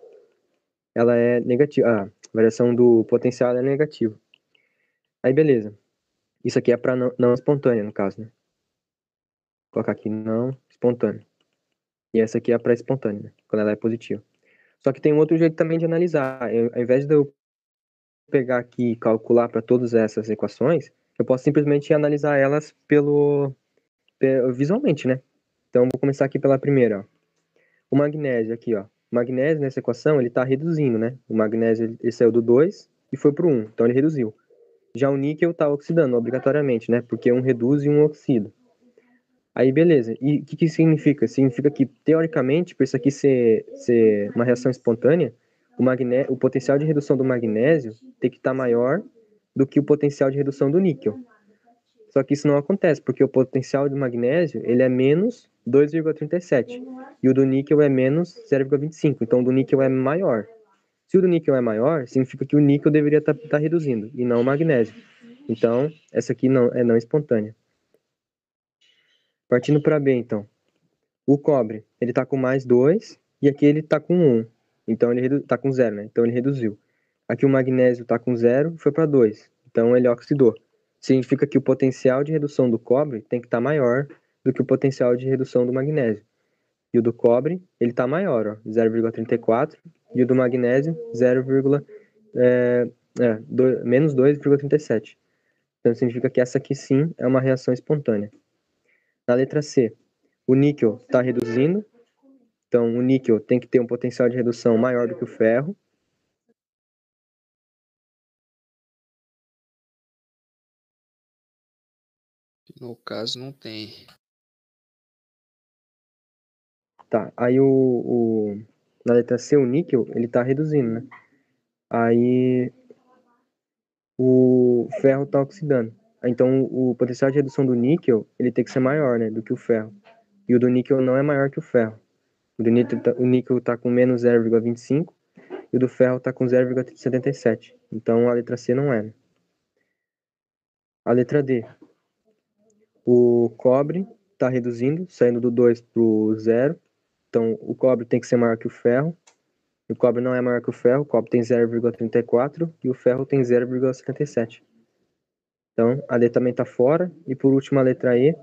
ela é negativa. Ah, a variação do potencial é negativa. Aí, beleza. Isso aqui é para não, não espontânea, no caso, né? Vou colocar aqui não espontânea. E essa aqui é para espontânea, né? quando ela é positiva. Só que tem um outro jeito também de analisar. Eu, ao invés de eu pegar aqui e calcular para todas essas equações, eu posso simplesmente analisar elas pelo, pe- visualmente, né? Então, vou começar aqui pela primeira, ó. O magnésio aqui, ó. O magnésio nessa equação, ele está reduzindo, né? O magnésio, ele saiu do 2 e foi para o 1, então ele reduziu. Já o níquel está oxidando, obrigatoriamente, né? Porque um reduz e um oxida. Aí, beleza. E o que, que significa? Significa que, teoricamente, para isso aqui ser, ser uma reação espontânea, o, magné... o potencial de redução do magnésio tem que estar maior do que o potencial de redução do níquel. Só que isso não acontece, porque o potencial do magnésio ele é menos 2,37 e o do níquel é menos 0,25. Então, o do níquel é maior. Se o do níquel é maior, significa que o níquel deveria estar reduzindo e não o magnésio. Então, essa aqui não é não espontânea. Partindo para B, então. O cobre, ele está com mais 2 e aqui ele está com 1. Então, ele está com 0, né? Então, ele reduziu. Aqui o magnésio está com 0 e foi para 2. Então, ele oxidou. Significa que o potencial de redução do cobre tem que estar maior do que o potencial de redução do magnésio. E o do cobre, ele está maior, ó, 0,34. E o do magnésio, 0, é, é, do- menos 2,37. Então, significa que essa aqui sim é uma reação espontânea. Na letra C, o níquel está reduzindo. Então, o níquel tem que ter um potencial de redução maior do que o ferro. No caso, não tem. Tá, aí o, o- na letra C, o níquel, ele tá reduzindo, né? Aí o ferro tá oxidando. Então o potencial de redução do níquel, ele tem que ser maior, né, do que o ferro. E o do níquel não é maior que o ferro. O do níquel tá, o níquel tá com menos 0,25 e o do ferro tá com 0,77. Então a letra C não é. né? A letra D. O cobre tá reduzindo, saindo do 2 pro 0. Então, o cobre tem que ser maior que o ferro. O cobre não é maior que o ferro. O cobre tem 0,34 e o ferro tem 0,77. Então, a D também está fora. E por último, a letra E.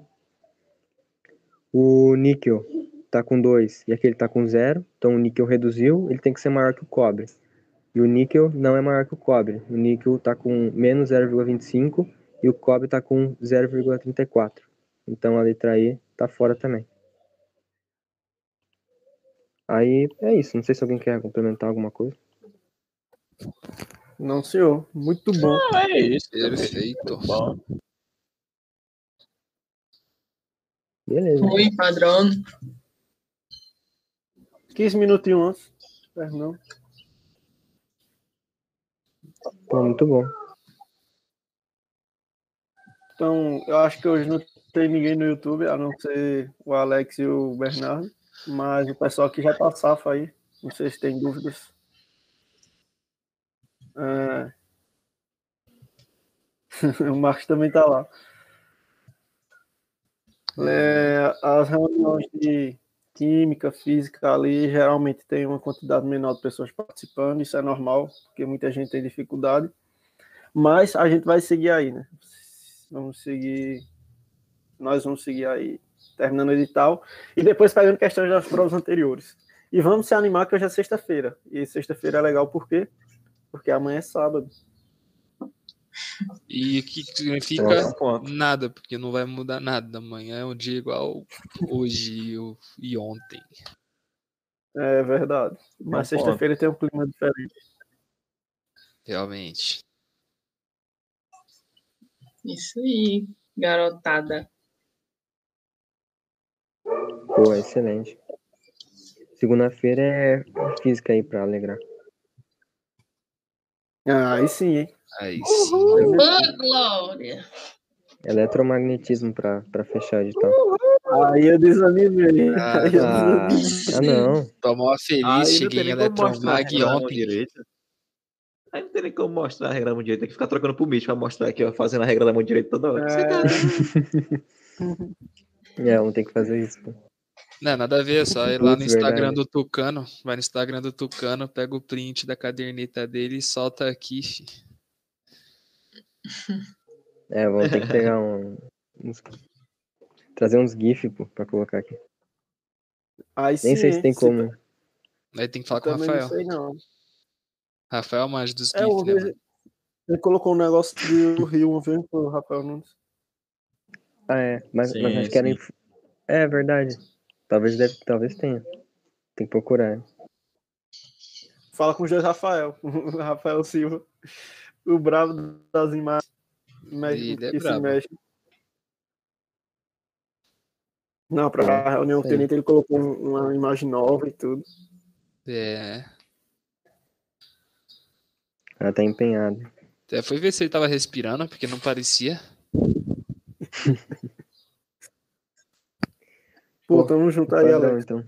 O níquel está com 2 e aqui ele está com 0. Então, o níquel reduziu. Ele tem que ser maior que o cobre. E o níquel não é maior que o cobre. O níquel está com menos 0,25 e o cobre está com 0,34. Então a letra E está fora também. Aí é isso. Não sei se alguém quer complementar alguma coisa. Não, senhor. Muito bom. Não, é isso. Perfeito. Bom. Beleza. Oi, padrão. 15 minutinhos antes. Perdão. Pô, muito bom. Então, eu acho que hoje não tem ninguém no YouTube, a não ser o Alex e o Bernardo. Mas o pessoal aqui já tá safo aí. Não sei se tem dúvidas. É... [LAUGHS] o Marcos também tá lá. É, as reuniões de química, física ali, geralmente tem uma quantidade menor de pessoas participando, isso é normal, porque muita gente tem dificuldade. Mas a gente vai seguir aí, né? Vamos seguir. Nós vamos seguir aí, terminando o edital, e depois pegando questões das provas anteriores. E vamos se animar que hoje é sexta-feira. E sexta-feira é legal por quê? Porque amanhã é sábado. E o que significa nada, porque não vai mudar nada. Amanhã é um dia igual hoje e ontem. É verdade. Mas Bom ponto. sexta-feira tem um clima diferente. Realmente. Isso aí, garotada. Pô, excelente. Segunda-feira é física aí pra alegrar. Ah, aí sim, hein? Aí sim. Glória! Eletromagnetismo pra, pra fechar o edital. Aí eu desanimei. Ah, Aí eu Ah, desanimei. ah não. Tomou uma feliz, Aí cheguei tem em a Eletromag ontem. Aí não tem nem como mostrar a regra da mão direita. Tem que ficar trocando pro bicho pra mostrar aqui, ó, fazendo a regra da mão direita toda hora. Você tá [LAUGHS] É, vamos ter que fazer isso. Pô. Não, nada a ver, é só ir lá no Instagram do Tucano, vai no Instagram do Tucano, pega o print da caderneta dele e solta aqui, fi. É, vamos ter que pegar um. uns- trazer uns GIF, pô, pra colocar aqui. Aí sim, Nem sei se tem como. Aí tem que falar com o Rafael. não sei, não. Rafael manja dos É, GIF, uma né, mano? ele colocou um negócio do Rio uma vez pro Rafael Nunes. Ah, é. Mas, Sim, mas acho que era. sim. inf- É verdade. Talvez, deve, talvez tenha. Tem que procurar. Fala com o José Rafael, [LAUGHS] o Rafael Silva, o bravo das imagens Ele é que se mexe. Não, pra É, reunião aí. tenente ele colocou um- uma imagem nova e tudo. É. Ela tá empenhada. Até foi ver se ele tava respirando, porque não parecia. [LAUGHS] Pô, Pô, tamo junto aí, Alex. então.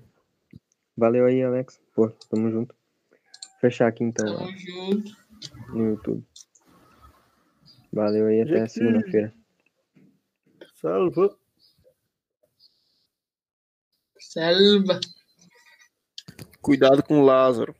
Valeu aí, Alex. Pô, tamo junto. Fechar aqui então Tamo junto. no YouTube. Valeu aí, até Gente. segunda-feira. Salve. Selva. Cuidado com o Lázaro.